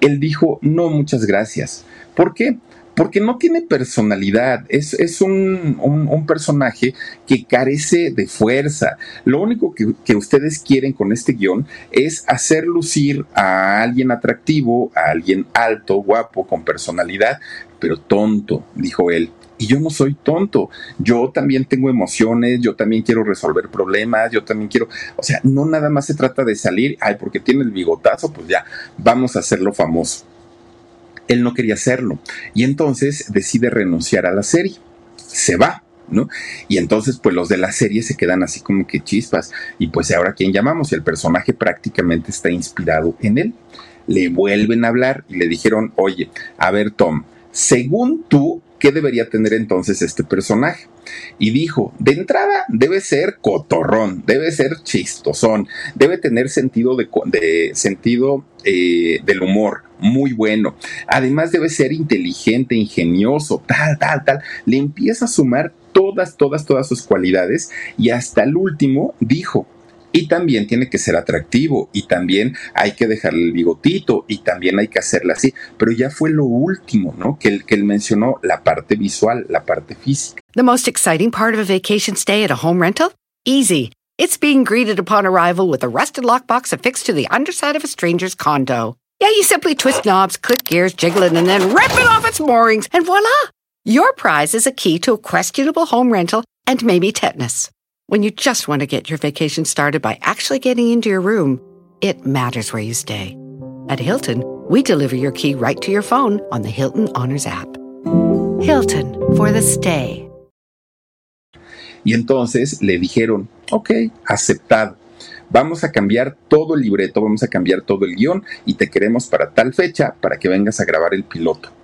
él dijo, no, muchas gracias. ¿Por qué? porque no tiene personalidad, es, es un, un, personaje que carece de fuerza. Lo único que, que, ustedes quieren con este guion es hacer lucir a alguien atractivo, a alguien alto, guapo, con personalidad, pero tonto, dijo él. Y yo no soy tonto, yo también tengo emociones, yo también quiero resolver problemas, yo también quiero, o sea, no nada más se trata de salir, ay, porque tiene el bigotazo, pues ya, vamos a hacerlo famoso él no quería hacerlo. Y entonces decide renunciar a la serie. Se va, ¿no? Y entonces, pues los de la serie se quedan así como que chispas. Y pues ahora, ¿quién llamamos? Y el personaje prácticamente está inspirado en él. Le vuelven a hablar y le dijeron, oye, a ver, Tom, según tú, ¿qué debería tener entonces este personaje? Y dijo, de entrada debe ser cotorrón, debe ser chistosón, debe tener sentido de, sentido eh, del humor muy bueno. Además debe ser inteligente, ingenioso, tal, tal, tal. Le empieza a sumar todas, todas, todas sus cualidades y hasta el último dijo, y también tiene que ser atractivo y también hay que dejarle el bigotito y también hay que hacerla así. Pero ya fue lo último, ¿no? Que él, que él mencionó, la parte visual, la parte física. The most exciting part of a vacation stay at a home rental? Easy. It's being greeted upon arrival with a rusted lockbox affixed to the underside of a stranger's condo. Yeah, you simply twist knobs, click gears, jiggle it, and then rip it off its moorings, and voila! Your prize is a key to a questionable home rental and maybe tetanus. When you just want to get your vacation started by actually getting into your room, it matters where you stay. At Hilton, we deliver your key right to your phone on the Hilton Honors app. Hilton for the stay. Y entonces le dijeron, ok, aceptado. Vamos a cambiar todo el libreto, vamos a cambiar todo el guion y te queremos para tal fecha para que vengas a grabar el piloto.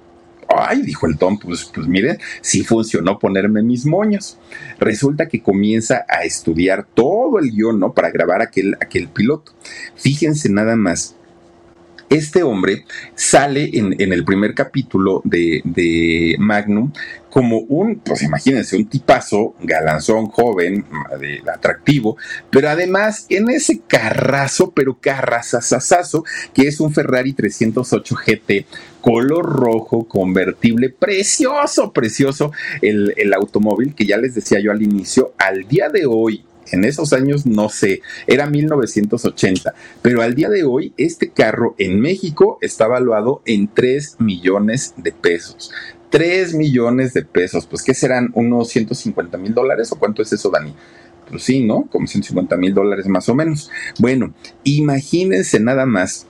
Ay, dijo el Tom, pues, pues miren, sí funcionó ponerme mis moños. Resulta que comienza a estudiar todo el guion, ¿no? Para grabar aquel, aquel piloto. Fíjense nada más, este hombre sale en, el primer capítulo de, Magnum como un, pues imagínense, un tipazo, galanzón, joven, atractivo, pero además en ese carrazo, pero carrazazazazo, que es un Ferrari 308 GT color rojo, convertible, precioso, precioso el automóvil que ya les decía yo al inicio, al día de hoy, en esos años no sé, era 1980, pero al día de hoy este carro en México está valuado en 3 millones de pesos. 3 millones de pesos, pues ¿qué serán? ¿Unos 150 mil dólares o cuánto es eso, Dani? Pues sí, ¿no? Como 150 mil dólares más o menos. Bueno, imagínense nada más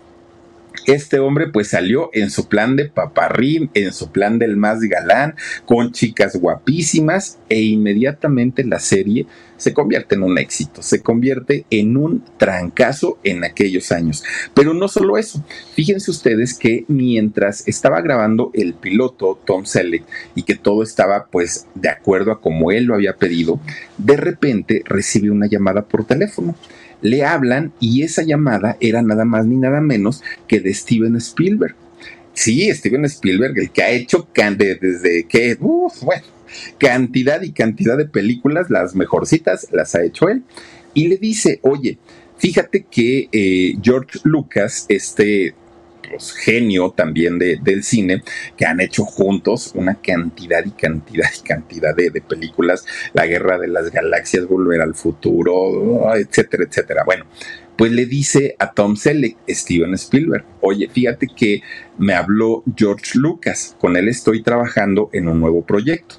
este hombre pues salió en su plan de paparrín, en su plan del más galán, con chicas guapísimas e inmediatamente la serie se convierte en un éxito, se convierte en un trancazo en aquellos años. Pero no solo eso, fíjense ustedes que mientras estaba grabando el piloto Tom Selleck y que todo estaba pues de acuerdo a como él lo había pedido, de repente recibe una llamada por teléfono le hablan y esa llamada era nada más ni nada menos que de Steven Spielberg. Sí, Steven Spielberg, el que ha hecho desde que, bueno, cantidad y cantidad de películas, las mejorcitas las ha hecho él. Y le dice, oye, fíjate que eh, George Lucas, este genio también del cine, que han hecho juntos una cantidad y cantidad y cantidad de, películas, La Guerra de las Galaxias, Volver al Futuro, etcétera, etcétera. Bueno, pues le dice a Tom Selleck, Steven Spielberg, oye, fíjate que me habló George Lucas, con él estoy trabajando en un nuevo proyecto.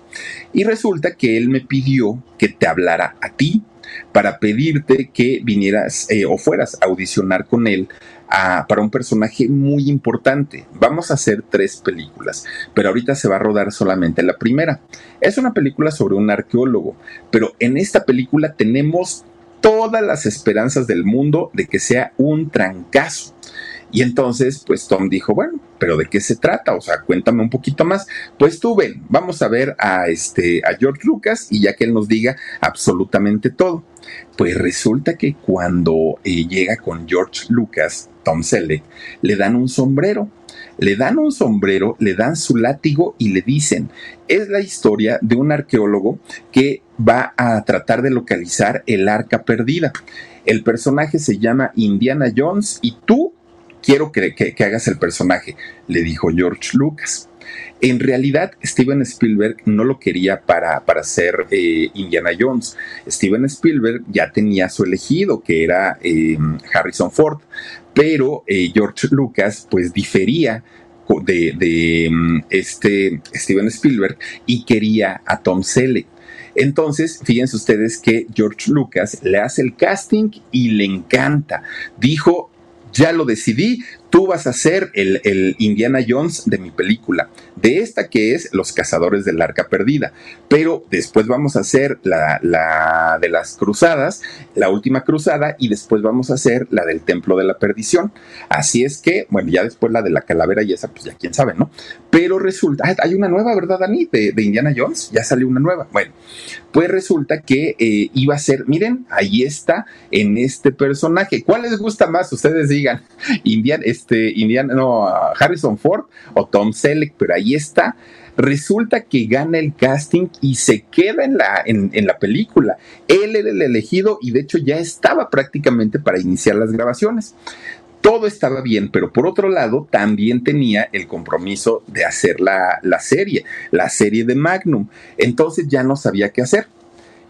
Y resulta que él me pidió que te hablara a ti para pedirte que vinieras eh, o fueras a audicionar con él para un personaje muy importante. Vamos a hacer tres películas, pero ahorita se va a rodar solamente la primera. Es una película sobre un arqueólogo, pero en esta película tenemos todas las esperanzas del mundo de que sea un trancazo. Y entonces, pues Tom dijo, bueno, pero ¿de qué se trata? O sea, cuéntame un poquito más. Pues tú ven, vamos a ver a este a George Lucas y ya que él nos diga absolutamente todo. Pues resulta que cuando eh, llega con George Lucas, Tom Selleck, le dan un sombrero. Le dan un sombrero, le dan su látigo y le dicen, es la historia de un arqueólogo que va a tratar de localizar el arca perdida. El personaje se llama Indiana Jones y tú quiero que, que, hagas el personaje, le dijo George Lucas. En realidad, Steven Spielberg no lo quería para, para ser eh, Indiana Jones. Steven Spielberg ya tenía su elegido, que era eh, Harrison Ford, pero eh, George Lucas pues difería de, de mm, este Steven Spielberg y quería a Tom Selleck. Entonces, fíjense ustedes que George Lucas le hace el casting y le encanta. Dijo, ya lo decidí, tú vas a ser el, Indiana Jones de mi película, de esta que es Los Cazadores del Arca Perdida. Pero después vamos a hacer la, de las cruzadas, la última cruzada, y después vamos a hacer la del Templo de la Perdición. Así es que, bueno, ya después la de la calavera y esa, pues ya quién sabe, ¿no? Pero resulta, ah, hay una nueva, ¿verdad, Dani? De, de Indiana Jones, ya salió una nueva. Bueno, pues resulta que eh, iba a ser, miren, ahí está en este personaje. ¿Cuál les gusta más? Ustedes digan, Indiana, este, Harrison Ford o Tom Selleck, pero ahí está. Resulta que gana el casting y se queda en la, en la película. Él era el elegido y de hecho ya estaba prácticamente para iniciar las grabaciones todo estaba bien, pero por otro lado también tenía el compromiso de hacer la, la, serie, la serie de Magnum. Entonces ya no sabía qué hacer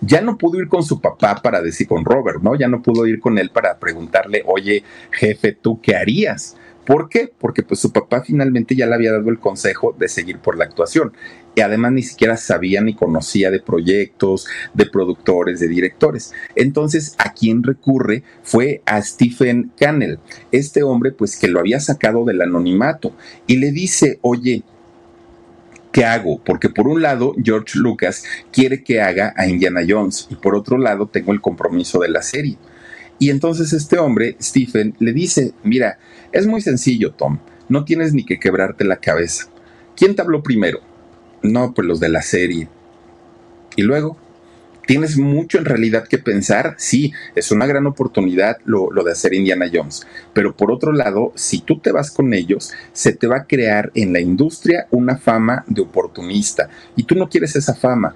ya no pudo ir con su papá para decir, con Robert, ¿no? Ya no pudo ir con él para preguntarle, oye, jefe, ¿tú qué harías? ¿Por qué? Porque pues su papá finalmente ya le había dado el consejo de seguir por la actuación. Y además ni siquiera sabía ni conocía de proyectos, de productores, de directores. Entonces, a quien recurre fue a Stephen Cannell, este hombre pues que lo había sacado del anonimato y le dice, oye, ¿qué hago? Porque por un lado, George Lucas quiere que haga a Indiana Jones y por otro lado, tengo el compromiso de la serie. Y entonces este hombre, Stephen, le dice, mira, es muy sencillo, Tom, no tienes ni que quebrarte la cabeza. ¿Quién te habló primero? No, pues los de la serie. Y luego, tienes mucho en realidad que pensar. Sí, es una gran oportunidad lo, de hacer Indiana Jones. Pero por otro lado, si tú te vas con ellos, se te va a crear en la industria una fama de oportunista. Y tú no quieres esa fama.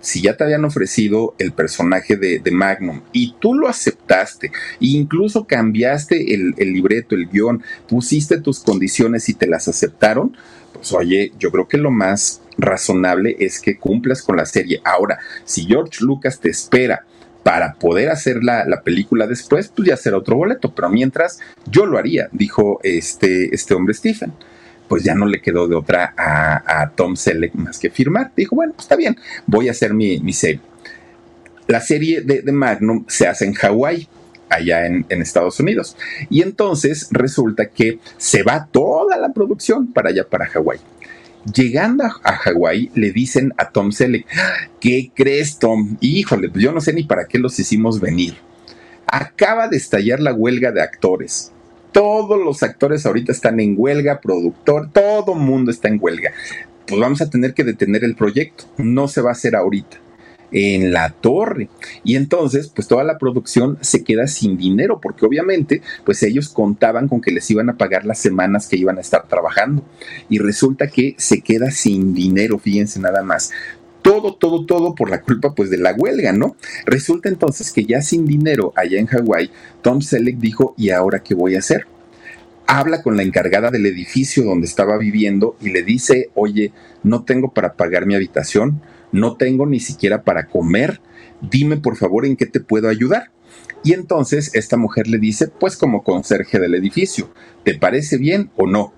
Si ya te habían ofrecido el personaje de, Magnum y tú lo aceptaste, incluso cambiaste el, libreto, el guion, pusiste tus condiciones y te las aceptaron, pues oye, yo creo que lo más razonable es que cumplas con la serie. Ahora, si George Lucas te espera para poder hacer la, película después, pues ya será otro boleto, pero mientras yo lo haría, dijo este, este hombre Stephen. Pues ya no le quedó de otra a, Tom Selleck más que firmar. Dijo, bueno, está bien, voy a hacer mi, serie. La serie de, de Magnum se hace en Hawái allá en, en, Estados Unidos. Y entonces resulta que se va toda la producción para allá, para Hawái. Llegando a Hawái, le dicen a Tom Selleck, ¿qué crees, Tom? Híjole, pues yo no sé ni para qué los hicimos venir. Acaba de estallar la huelga de actores. Todos los actores ahorita están en huelga, productor, todo mundo está en huelga. Pues vamos a tener que detener el proyecto. No se va a hacer ahorita en la torre. Y entonces, pues toda la producción se queda sin dinero, porque obviamente, pues ellos contaban con que les iban a pagar las semanas que iban a estar trabajando. Y resulta que se queda sin dinero, fíjense nada más todo, todo, todo por la culpa pues de la huelga, ¿no? Resulta entonces que ya sin dinero allá en Hawái, Tom Selleck dijo, ¿y ahora qué voy a hacer? Habla con la encargada del edificio donde estaba viviendo y le dice, oye, no tengo para pagar mi habitación, no tengo ni siquiera para comer, dime por favor en qué te puedo ayudar. Y entonces esta mujer le dice, pues como conserje del edificio, ¿te parece bien o no?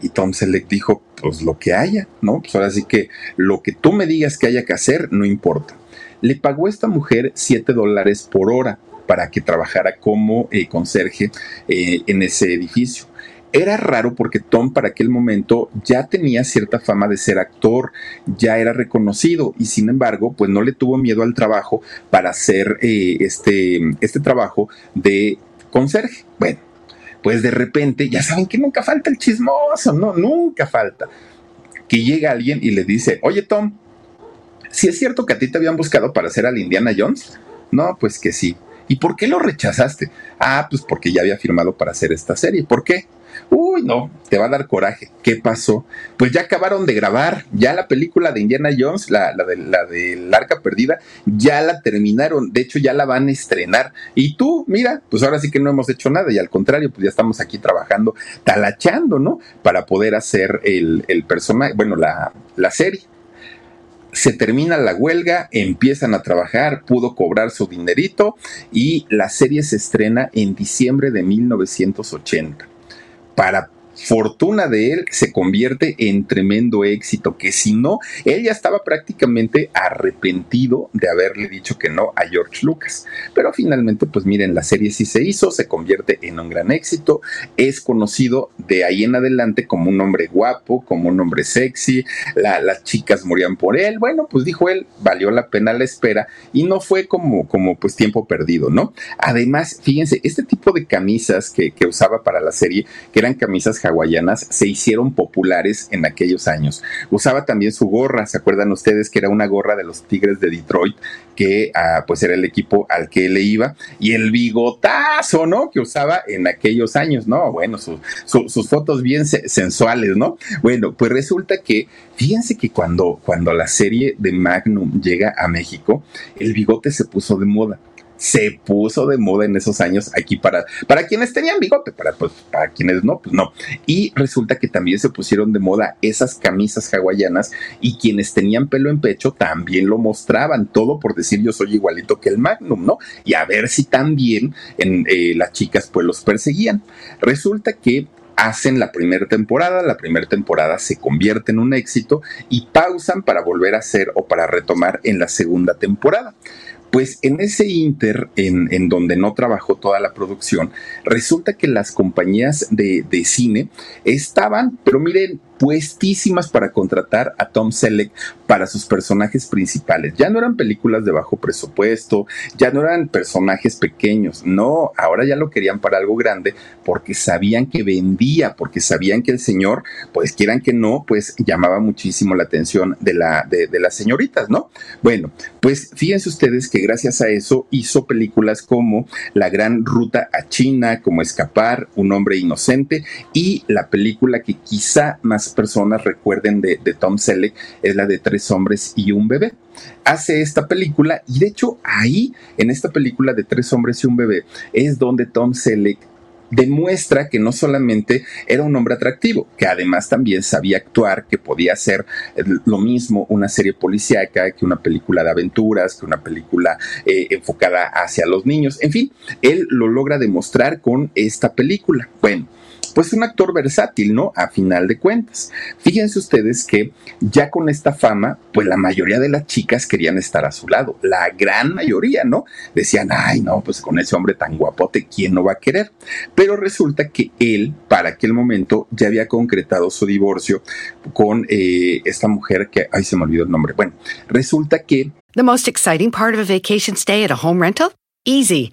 Y Tom Selleck dijo, pues lo que haya, ¿no? Pues ahora sí que lo que tú me digas que haya que hacer, no importa. Le pagó a esta mujer 7 dólares por hora para que trabajara como eh, conserje eh, en ese edificio. Era raro porque Tom para aquel momento ya tenía cierta fama de ser actor, ya era reconocido y sin embargo pues no le tuvo miedo al trabajo para hacer eh, este, este trabajo de conserje. Bueno, pues de repente, ya saben que nunca falta el chismoso, no, nunca falta. Que llega alguien y le dice, oye Tom, si es cierto que a ti te habían buscado para hacer al Indiana Jones, no, pues que sí. ¿Y por qué lo rechazaste? Ah, pues porque ya había firmado para hacer esta serie. ¿Por qué? Uy, no, te va a dar coraje. ¿Qué pasó? Pues ya acabaron de grabar, ya la película de Indiana Jones, la, la, de, la del arca perdida, ya la terminaron, de hecho ya la van a estrenar. Y tú, mira, pues ahora sí que no hemos hecho nada y al contrario, pues ya estamos aquí trabajando, talachando, ¿no? Para poder hacer el, el personaje, bueno, la, la serie se termina la huelga, empiezan a trabajar, pudo cobrar su dinerito y la serie se estrena en diciembre de 1980. Para fortuna de él se convierte en tremendo éxito, que si no, él ya estaba prácticamente arrepentido de haberle dicho que no a George Lucas. Pero finalmente, pues miren, la serie sí se hizo, se convierte en un gran éxito, es conocido de ahí en adelante como un hombre guapo, como un hombre sexy, las chicas morían por él, bueno, pues dijo él, valió la pena la espera y no fue como, como pues tiempo perdido, ¿no? Además, fíjense, este tipo de camisas que, que usaba para la serie, que eran camisas se hicieron populares en aquellos años. Usaba también su gorra, ¿se acuerdan ustedes que era una gorra de los Tigres de Detroit? que ah, pues era el equipo al que le iba, y el bigotazo, ¿no? Que usaba en aquellos años, ¿no? Bueno, sus fotos bien sensuales, ¿no? Bueno, pues resulta que, fíjense que cuando, cuando la serie de Magnum llega a México, el bigote se puso de moda se puso de moda en esos años aquí para, para quienes tenían bigote, para, pues, para quienes no, pues no. Y resulta que también se pusieron de moda esas camisas hawaianas y quienes tenían pelo en pecho también lo mostraban, todo por decir yo soy igualito que el Magnum, ¿no? Y a ver si también en, eh, las chicas pues los perseguían. Resulta que hacen la primera temporada, la primera temporada se convierte en un éxito y pausan para volver a hacer o para retomar en la segunda temporada. Pues en ese inter, en, en, donde no trabajó toda la producción, resulta que las compañías de, de cine estaban, pero miren, puestísimas para contratar a Tom Selleck para sus personajes principales. Ya no eran películas de bajo presupuesto, ya no eran personajes pequeños, no, ahora ya lo querían para algo grande porque sabían que vendía, porque sabían que el señor, pues quieran que no, pues llamaba muchísimo la atención de, la, de, de las señoritas, ¿no? Bueno, pues fíjense ustedes que gracias a eso hizo películas como La Gran Ruta a China, como Escapar, Un Hombre Inocente y la película que quizá más personas recuerden de, Tom Selleck es la de Tres hombres y un bebé. Hace esta película y de hecho ahí, en esta película de Tres hombres y un bebé, es donde Tom Selleck demuestra que no solamente era un hombre atractivo, que además también sabía actuar, que podía hacer lo mismo una serie policíaca que una película de aventuras, que una película eh, enfocada hacia los niños. En fin, él lo logra demostrar con esta película. Bueno, pues un actor versátil, ¿no? A final de cuentas. Fíjense ustedes que ya con esta fama, pues la mayoría de las chicas querían estar a su lado, la gran mayoría, ¿no? Decían, ay, no, pues con ese hombre tan guapote, ¿quién no va a querer? Pero resulta que él, para aquel momento, ya había concretado su divorcio con eh, esta mujer que, ay, se me olvidó el nombre. Bueno, resulta que... The most exciting part of a vacation stay at a home rental? Easy.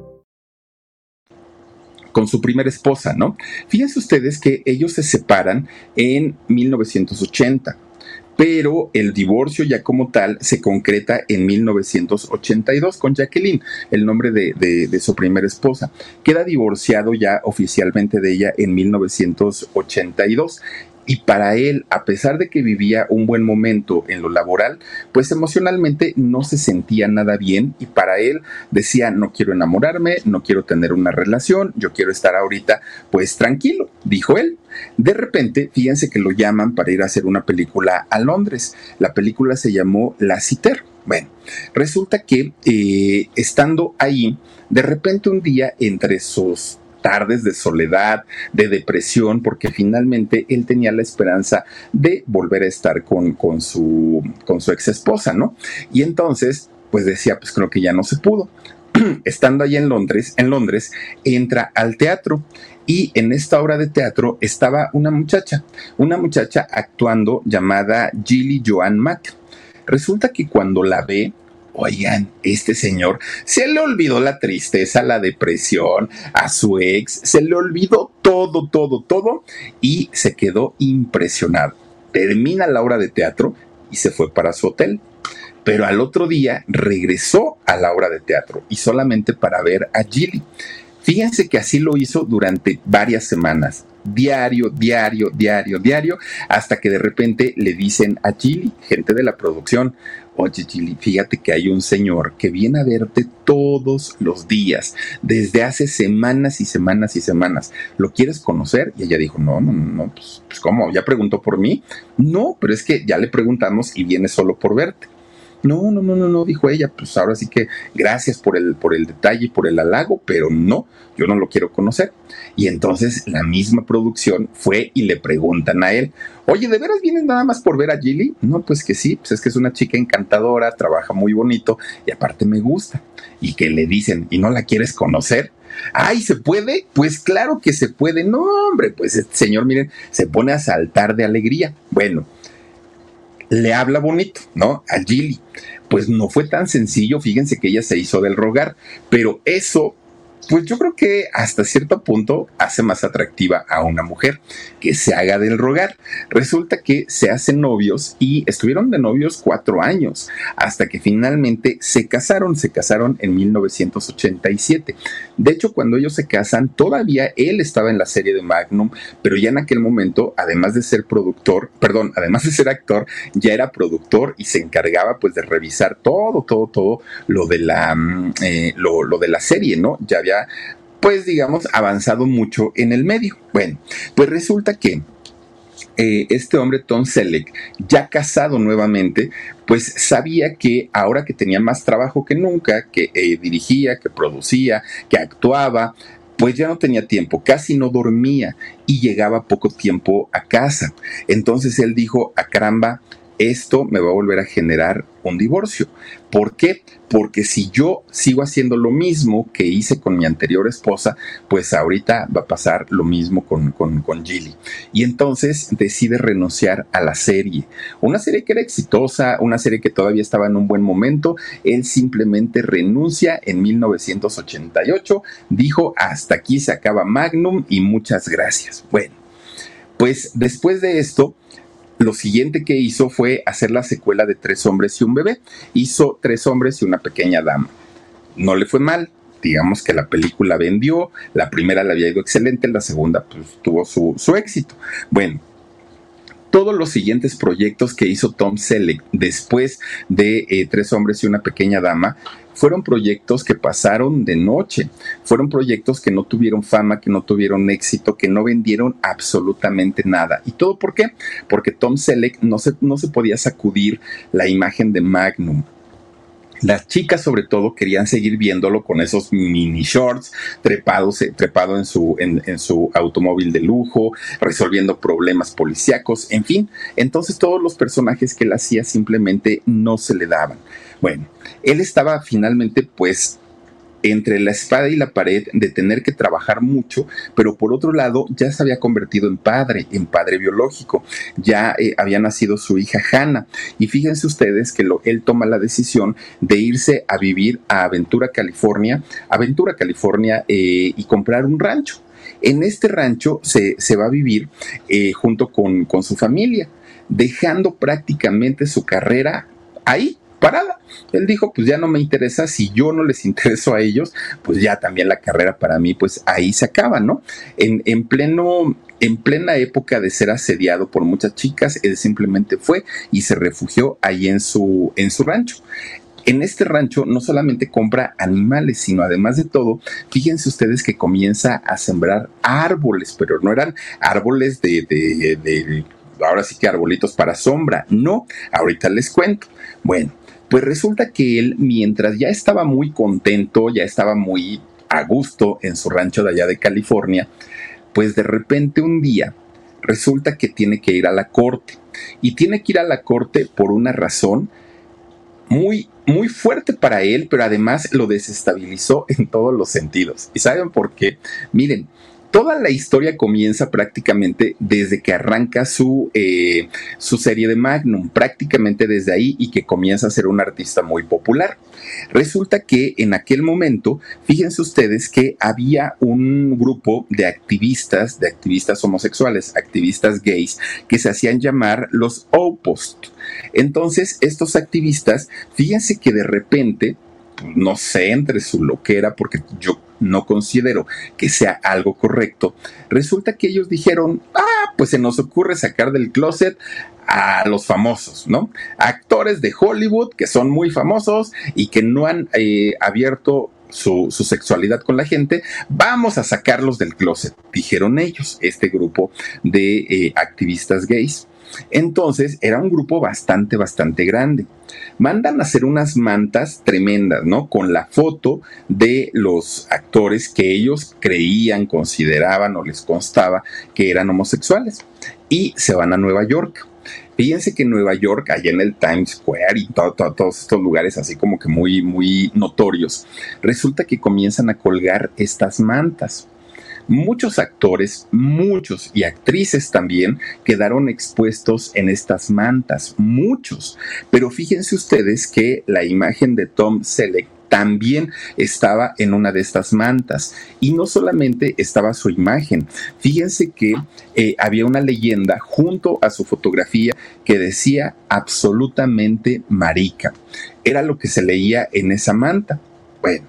Con su primera esposa, ¿no? Fíjense ustedes que ellos se separan en 1980 pero el divorcio ya como tal se concreta en 1982 con Jacqueline, el nombre de, de, de, su primera esposa. Queda divorciado ya oficialmente de ella en 1982 y para él, a pesar de que vivía un buen momento en lo laboral, pues emocionalmente no se sentía nada bien y para él decía, no quiero enamorarme, no quiero tener una relación, yo quiero estar ahorita pues tranquilo, dijo él. De repente, fíjense que lo llaman para ir a hacer una película a Londres. La película se llamó La Citer. Bueno, resulta que eh, estando ahí, de repente un día entre sus tardes de soledad, de depresión, porque finalmente él tenía la esperanza de volver a estar con, con, su, con su ex esposa, ¿no? Y entonces, pues decía, pues creo que ya no se pudo. Estando allí en Londres, en Londres, entra al teatro y en esta obra de teatro estaba una muchacha, una muchacha actuando llamada Gilly Joan Mack. Resulta que cuando la ve, Oigan, este señor se le olvidó la tristeza, la depresión, a su ex, se le olvidó todo, todo, todo y se quedó impresionado. Termina la obra de teatro y se fue para su hotel. Pero al otro día regresó a la obra de teatro y solamente para ver a Gilly. Fíjense que así lo hizo durante varias semanas, diario, diario, diario, diario, hasta que de repente le dicen a Gilly, gente de la producción, oye Gilly, fíjate que hay un señor que viene a verte todos los días, desde hace semanas y semanas y semanas. ¿Lo quieres conocer? Y ella dijo, no, no, no, pues, pues ¿cómo? ¿Ya preguntó por mí? No, pero es que ya le preguntamos y viene solo por verte. No, no, no, no, no, dijo ella, pues ahora sí que gracias por el, por el detalle y por el halago, pero no, yo no lo quiero conocer. Y entonces la misma producción fue y le preguntan a él, oye, ¿de veras vienes nada más por ver a Gilly? No, pues que sí, pues es que es una chica encantadora, trabaja muy bonito y aparte me gusta. Y que le dicen, ¿y no la quieres conocer? Ay, ¿se puede? Pues claro que se puede. No, hombre, pues este señor, miren, se pone a saltar de alegría. Bueno, le habla bonito, ¿no? A Gilly. Pues no fue tan sencillo, fíjense que ella se hizo del rogar, pero eso pues yo creo que hasta cierto punto hace más atractiva a una mujer que se haga del rogar. Resulta que se hacen novios y estuvieron de novios cuatro años hasta que finalmente se casaron. Se casaron en 1987. De hecho, cuando ellos se casan, todavía él estaba en la serie de Magnum, pero ya en aquel momento, además de ser productor, perdón, además de ser actor, ya era productor y se encargaba pues de revisar todo, todo, todo lo de la, mm, eh, lo, lo de la serie, ¿no? Ya había pues digamos, avanzado mucho en el medio. Bueno, pues resulta que eh, este hombre, Tom Selleck, ya casado nuevamente, pues sabía que ahora que tenía más trabajo que nunca, que eh, dirigía, que producía, que actuaba, pues ya no tenía tiempo, casi no dormía y llegaba poco tiempo a casa. Entonces él dijo, a caramba, esto me va a volver a generar un divorcio. ¿Por qué? Porque si yo sigo haciendo lo mismo que hice con mi anterior esposa, pues ahorita va a pasar lo mismo con, con, con Gilly. Y entonces decide renunciar a la serie. Una serie que era exitosa, una serie que todavía estaba en un buen momento. Él simplemente renuncia en 1988. Dijo, hasta aquí se acaba Magnum y muchas gracias. Bueno, pues después de esto, lo siguiente que hizo fue hacer la secuela de Tres hombres y un bebé. Hizo Tres hombres y una pequeña dama. No le fue mal, digamos que la película vendió, la primera le había ido excelente, la segunda pues tuvo su, éxito. Bueno, todos los siguientes proyectos que hizo Tom Selleck después de eh, Tres hombres y una pequeña dama fueron proyectos que pasaron de noche, fueron proyectos que no tuvieron fama, que no tuvieron éxito, que no vendieron absolutamente nada. ¿Y todo por qué? Porque Tom Selleck no se, no se podía sacudir la imagen de Magnum. Las chicas sobre todo querían seguir viéndolo con esos mini shorts, trepados, eh, trepado en su, en, en, su automóvil de lujo, resolviendo problemas policíacos, en fin. Entonces todos los personajes que él hacía simplemente no se le daban. Bueno, él estaba finalmente pues entre la espada y la pared de tener que trabajar mucho, pero por otro lado ya se había convertido en padre, en padre biológico, ya eh, había nacido su hija Hannah. Y fíjense ustedes que él toma la decisión de irse a vivir a Aventura, California, Aventura, California eh, y comprar un rancho. En este rancho se, va a vivir eh, junto con, con su familia, dejando prácticamente su carrera ahí, parada. Él dijo, pues ya no me interesa, si yo no les intereso a ellos, pues ya también la carrera para mí, pues ahí se acaba, ¿no? En, en pleno en plena época de ser asediado por muchas chicas, él simplemente fue y se refugió ahí en su, en su rancho. En este rancho no solamente compra animales, sino además de todo, fíjense ustedes que comienza a sembrar árboles, pero no eran árboles de, de, de ahora sí que arbolitos para sombra, no, ahorita les cuento. Bueno, pues resulta que él, mientras ya estaba muy contento, ya estaba muy a gusto en su rancho de allá de California, pues de repente un día resulta que tiene que ir a la corte. Y tiene que ir a la corte por una razón muy, muy fuerte para él, pero además lo desestabilizó en todos los sentidos. ¿Y saben por qué? Miren, toda la historia comienza prácticamente desde que arranca su, eh, su serie de Magnum, prácticamente desde ahí y que comienza a ser un artista muy popular. Resulta que en aquel momento, fíjense ustedes que había un grupo de activistas, de activistas homosexuales, activistas gays, que se hacían llamar los Opost. Entonces, estos activistas, fíjense que de repente, no sé, entre su loquera, porque yo no considero que sea algo correcto, resulta que ellos dijeron, ah, pues se nos ocurre sacar del closet a los famosos, ¿no? Actores de Hollywood que son muy famosos y que no han eh, abierto su, sexualidad con la gente, vamos a sacarlos del closet, dijeron ellos, este grupo de eh, activistas gays. Entonces era un grupo bastante, bastante grande. Mandan a hacer unas mantas tremendas, ¿no? Con la foto de los actores que ellos creían, consideraban o les constaba que eran homosexuales. Y se van a Nueva York. Fíjense que en Nueva York, allá en el Times Square y todos estos lugares así como que muy, muy notorios, resulta que comienzan a colgar estas mantas muchos actores, muchos y actrices también quedaron expuestos en estas mantas, muchos. Pero fíjense ustedes que la imagen de Tom Selleck también estaba en una de estas mantas. Y no solamente estaba su imagen, fíjense que eh, había una leyenda junto a su fotografía que decía absolutamente marica. Era lo que se leía en esa manta. Bueno,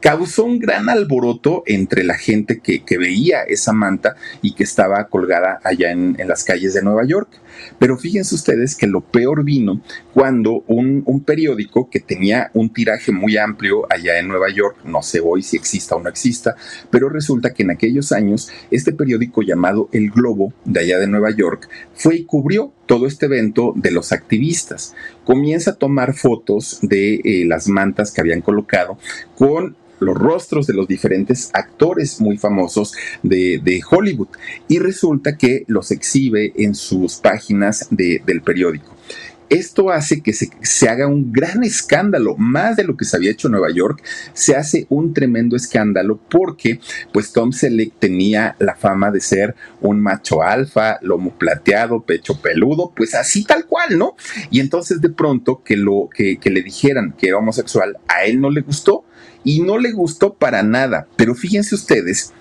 causó un gran alboroto entre la gente que, veía esa manta y que estaba colgada allá en, las calles de Nueva York. Pero fíjense ustedes que lo peor vino cuando un, periódico que tenía un tiraje muy amplio allá en Nueva York, no sé hoy si exista o no exista, pero resulta que en aquellos años este periódico llamado El Globo de allá de Nueva York fue y cubrió todo este evento de los activistas. Comienza a tomar fotos de eh, las mantas que habían colocado con los rostros de los diferentes actores muy famosos de, Hollywood y resulta que los exhibe en sus páginas del periódico. Esto hace que se, haga un gran escándalo, más de lo que se había hecho en Nueva York, se hace un tremendo escándalo porque pues Tom Selleck tenía la fama de ser un macho alfa, lomo plateado, pecho peludo, pues así tal cual, ¿no? Y entonces de pronto que, lo, que, que le dijeran que era homosexual, a él no le gustó y no le gustó para nada. Pero fíjense ustedes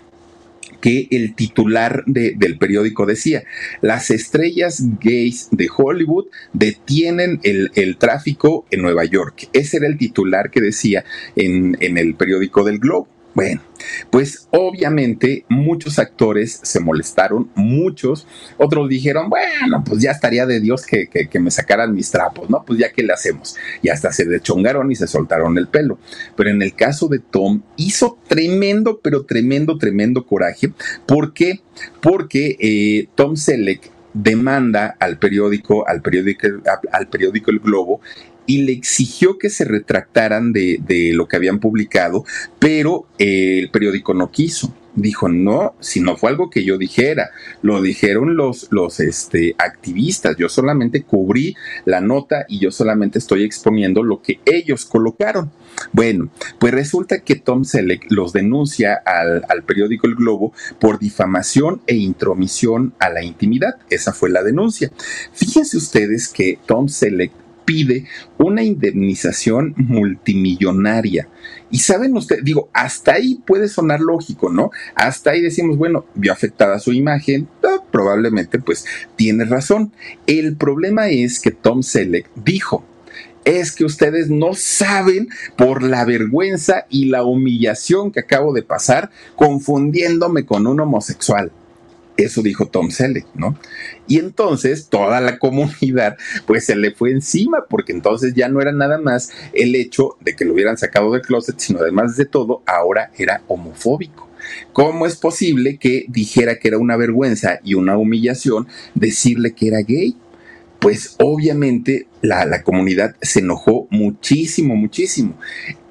que el titular del periódico decía, las estrellas gays de Hollywood detienen el, tráfico en Nueva York. Ese era el titular que decía en, en el periódico del Globo. Bueno, pues obviamente muchos actores se molestaron, muchos, otros dijeron, bueno, pues ya estaría de Dios que, me sacaran mis trapos, ¿no? Pues ya que le hacemos. Y hasta se dechongaron y se soltaron el pelo. Pero en el caso de Tom, hizo tremendo, pero tremendo, tremendo coraje. ¿Por qué? Porque eh, Tom Selleck demanda al periódico, al periódico, al periódico El Globo y le exigió que se retractaran de, lo que habían publicado, pero eh, el periódico no quiso. Dijo, no, si no fue algo que yo dijera, lo dijeron los, los este, activistas, yo solamente cubrí la nota y yo solamente estoy exponiendo lo que ellos colocaron. Bueno, pues resulta que Tom Selleck los denuncia al, al, periódico El Globo por difamación e intromisión a la intimidad. Esa fue la denuncia. Fíjense ustedes que Tom Selleck pide una indemnización multimillonaria. Y saben ustedes, digo, hasta ahí puede sonar lógico, ¿no? Hasta ahí decimos, bueno, vio afectada su imagen, ah, probablemente pues tiene razón. El problema es que Tom Selleck dijo, es que ustedes no saben por la vergüenza y la humillación que acabo de pasar confundiéndome con un homosexual. Eso dijo Tom Selleck, ¿no? Y entonces toda la comunidad pues se le fue encima porque entonces ya no era nada más el hecho de que lo hubieran sacado del closet, sino además de todo ahora era homofóbico. ¿Cómo es posible que dijera que era una vergüenza y una humillación decirle que era gay? Pues obviamente la, la comunidad se enojó muchísimo, muchísimo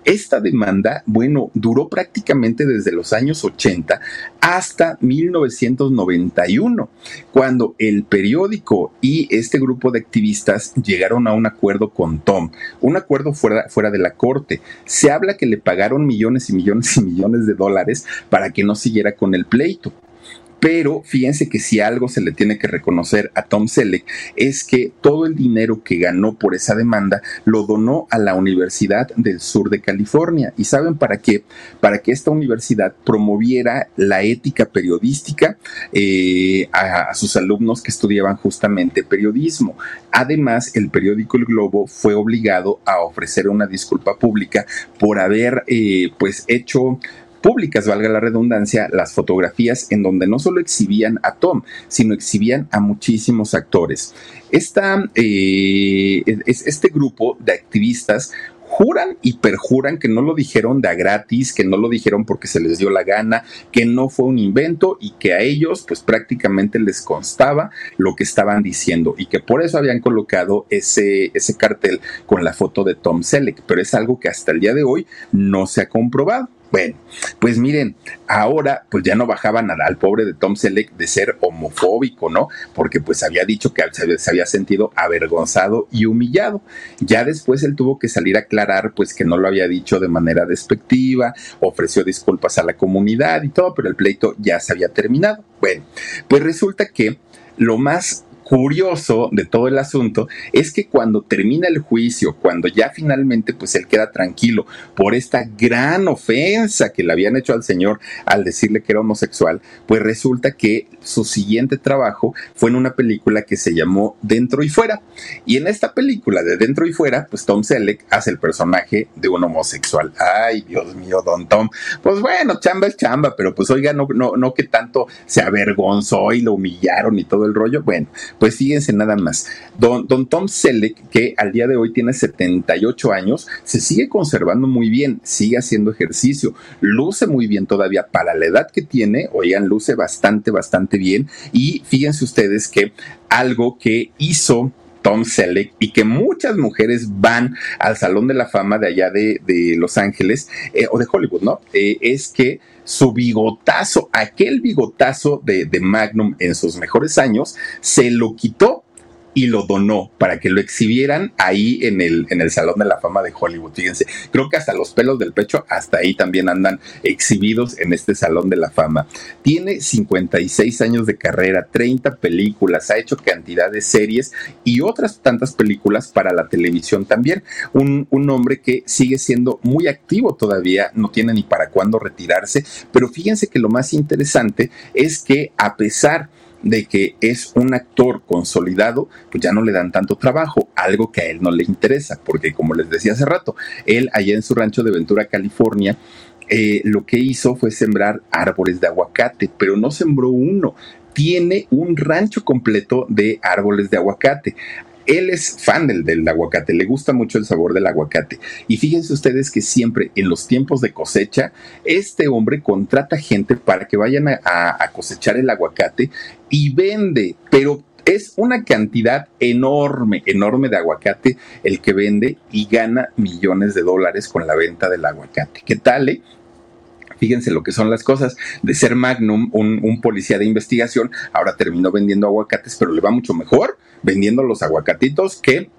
Esta demanda, bueno, duró prácticamente desde los años 80 hasta 1991, cuando el periódico y este grupo de activistas llegaron a un acuerdo con Tom, un acuerdo fuera, fuera de la corte. Se habla que le pagaron millones y millones y millones de dólares para que no siguiera con el pleito. Pero fíjense que si algo se le tiene que reconocer a Tom Selleck es que todo el dinero que ganó por esa demanda lo donó a la Universidad del Sur de California. ¿Y saben para qué? Para que esta universidad promoviera la ética periodística eh, a, sus alumnos que estudiaban justamente periodismo. Además, el periódico El Globo fue obligado a ofrecer una disculpa pública por haber eh, pues hecho públicas, valga la redundancia, las fotografías en donde no solo exhibían a Tom, sino exhibían a muchísimos actores. Esta, eh, este grupo de activistas juran y perjuran que no lo dijeron de a gratis, que no lo dijeron porque se les dio la gana, que no fue un invento y que a ellos pues prácticamente les constaba lo que estaban diciendo y que por eso habían colocado ese, ese cartel con la foto de Tom Selleck, pero es algo que hasta el día de hoy no se ha comprobado. Bueno, pues miren, ahora pues ya no bajaban al, pobre de Tom Selleck de ser homofóbico, ¿no? Porque pues había dicho que se, había sentido avergonzado y humillado. Ya después él tuvo que salir a aclarar pues que no lo había dicho de manera despectiva, ofreció disculpas a la comunidad y todo, pero el pleito ya se había terminado. Bueno, pues resulta que lo más curioso de todo el asunto es que cuando termina el juicio, cuando ya finalmente pues él queda tranquilo por esta gran ofensa que le habían hecho al señor al decirle que era homosexual, pues resulta que su siguiente trabajo fue en una película que se llamó Dentro y Fuera. Y en esta película de Dentro y Fuera, pues Tom Selleck hace el personaje de un homosexual. Ay, Dios mío, don Tom. Pues bueno, chamba es chamba, pero pues oiga, no, no, no que tanto se avergonzó y lo humillaron y todo el rollo. Bueno, pues fíjense nada más. Don, don Tom Selleck, que al día de hoy tiene 78 años, se sigue conservando muy bien, sigue haciendo ejercicio, luce muy bien todavía para la edad que tiene, oigan, luce bastante, bastante bien. Y fíjense ustedes que algo que hizo Tom Selleck y que muchas mujeres van al Salón de la Fama de allá de, Los Ángeles eh, o de Hollywood, ¿no? Eh, es que su bigotazo, aquel bigotazo de, de Magnum en sus mejores años, se lo quitó y lo donó para que lo exhibieran ahí en el, en el Salón de la Fama de Hollywood. Fíjense, creo que hasta los pelos del pecho, hasta ahí también andan exhibidos en este Salón de la Fama. Tiene 56 años de carrera, 30 películas, ha hecho cantidad de series y otras tantas películas para la televisión también. Un, un hombre que sigue siendo muy activo todavía, no tiene ni para cuándo retirarse, pero fíjense que lo más interesante es que a pesar de que es un actor consolidado, pues ya no le dan tanto trabajo, algo que a él no le interesa, porque como les decía hace rato, él allá en su rancho de Ventura, California, eh, lo que hizo fue sembrar árboles de aguacate, pero no sembró uno, tiene un rancho completo de árboles de aguacate él es fan del, del, aguacate, le gusta mucho el sabor del aguacate. Y fíjense ustedes que siempre en los tiempos de cosecha, este hombre contrata gente para que vayan a, cosechar el aguacate y vende, pero es una cantidad enorme, enorme de aguacate el que vende y gana millones de dólares con la venta del aguacate. ¿Qué tal? Eh? Fíjense lo que son las cosas. De ser Magnum, un, un, policía de investigación, ahora terminó vendiendo aguacates, pero le va mucho mejor vendiendo los aguacatitos que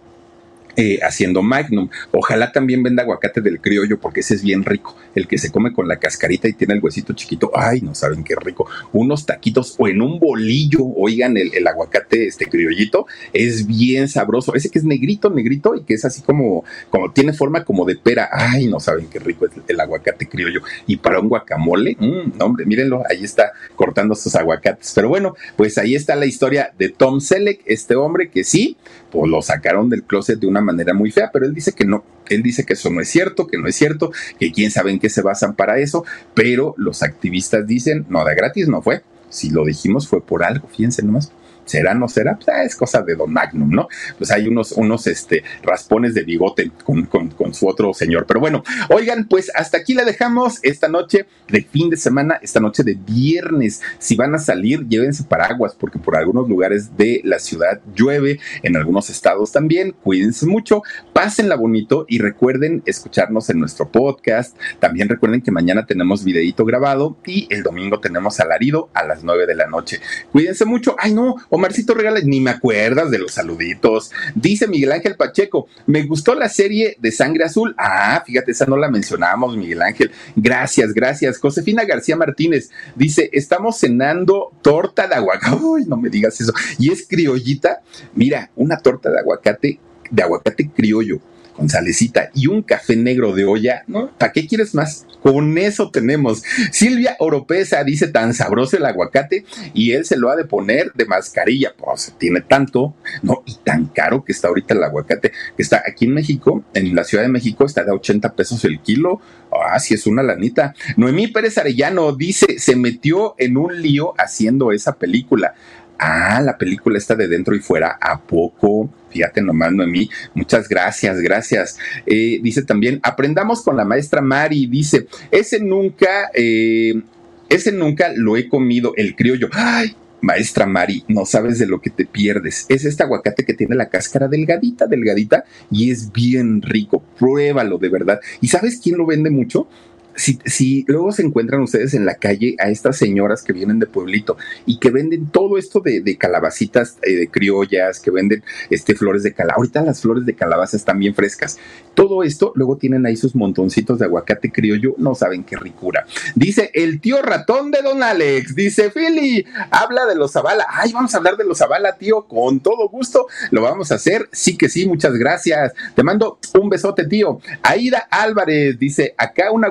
eh, haciendo Magnum. Ojalá también venda aguacate del criollo porque ese es bien rico. El que se come con la cascarita y tiene el huesito chiquito. Ay, no saben qué rico. Unos taquitos o en un bolillo. Oigan, el, aguacate, este criollito, es bien sabroso. Ese que es negrito, negrito y que es así como, como tiene forma como de pera. Ay, no saben qué rico es el aguacate criollo. Y para un guacamole, mmm, hombre, mírenlo, ahí está cortando sus aguacates. Pero bueno, pues ahí está la historia de Tom Selleck, este hombre que sí, pues lo sacaron del closet de una manera muy fea, pero él dice que no, él dice que eso no es cierto, que no es cierto, que quién sabe en qué se basan para eso, pero los activistas dicen, no, de gratis no fue, si lo dijimos fue por algo, fíjense nomás será, no será, pues, ah, es cosa de Don Magnum, ¿no? Pues hay unos, unos este, raspones de bigote con, con, su otro señor. Pero bueno, oigan, pues hasta aquí la dejamos esta noche de fin de semana, esta noche de viernes. Si van a salir, llévense paraguas, porque por algunos lugares de la ciudad llueve, en algunos estados también, cuídense mucho, pásenla bonito y recuerden escucharnos en nuestro podcast. También recuerden que mañana tenemos videíto grabado y el domingo tenemos alarido a las 9 de la noche. Cuídense mucho. Ay, no, Omarcito regala, ni me acuerdas de los saluditos. Dice Miguel Ángel Pacheco, me gustó la serie de Sangre Azul. Ah, fíjate, esa no la mencionamos, Miguel Ángel. Gracias, gracias. Josefina García Martínez dice, estamos cenando torta de aguacate. Uy, no me digas eso. Y es criollita. Mira, una torta de aguacate, de aguacate criollo con salecita y un café negro de olla, ¿no? ¿Para qué quieres más? Con eso tenemos. Silvia Oropesa dice tan sabroso el aguacate y él se lo ha de poner de mascarilla, pues tiene tanto, ¿no? Y tan caro que está ahorita el aguacate, que está aquí en México, en la Ciudad de México, está de 80 pesos el kilo. Ah, sí es una lanita. Noemí Pérez Arellano dice, se metió en un lío haciendo esa película. Ah, la película está de dentro y fuera, ¿a poco? Fíjate nomás, Noemí. Muchas gracias, gracias. Eh, dice también, aprendamos con la maestra Mari. Dice, ese nunca, eh, ese nunca lo he comido, el criollo. Ay, maestra Mari, no sabes de lo que te pierdes. Es este aguacate que tiene la cáscara delgadita, delgadita, y es bien rico. Pruébalo de verdad. ¿Y sabes quién lo vende mucho? Si, luego se encuentran ustedes en la calle a estas señoras que vienen de pueblito y que venden todo esto de, calabacitas eh, de criollas, que venden este, flores de calabaza. Ahorita las flores de calabaza están bien frescas. Todo esto, luego tienen ahí sus montoncitos de aguacate criollo, no saben qué ricura. Dice el tío ratón de Don Alex, dice Philly, habla de los Zavala. Ay, vamos a hablar de los Zavala, tío, con todo gusto. Lo vamos a hacer. Sí que sí, muchas gracias. Te mando un besote, tío. Aida Álvarez dice, acá un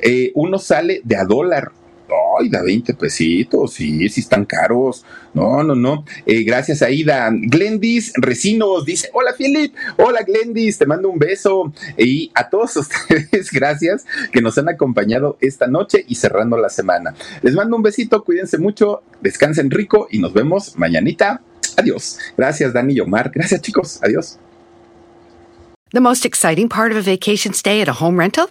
eh, uno sale de a dólar. Ay, da 20 pesitos, sí, sí están caros. No, no, no. Eh, gracias, Aida. Glendis Recinos dice: Hola, Philip. Hola, Glendis. Te mando un beso. Y a todos ustedes, gracias que nos han acompañado esta noche y cerrando la semana. Les mando un besito, cuídense mucho, descansen rico y nos vemos mañanita. Adiós. Gracias, Dani y Omar. Gracias, chicos. Adiós. The most exciting part of a vacation stay at a home rental?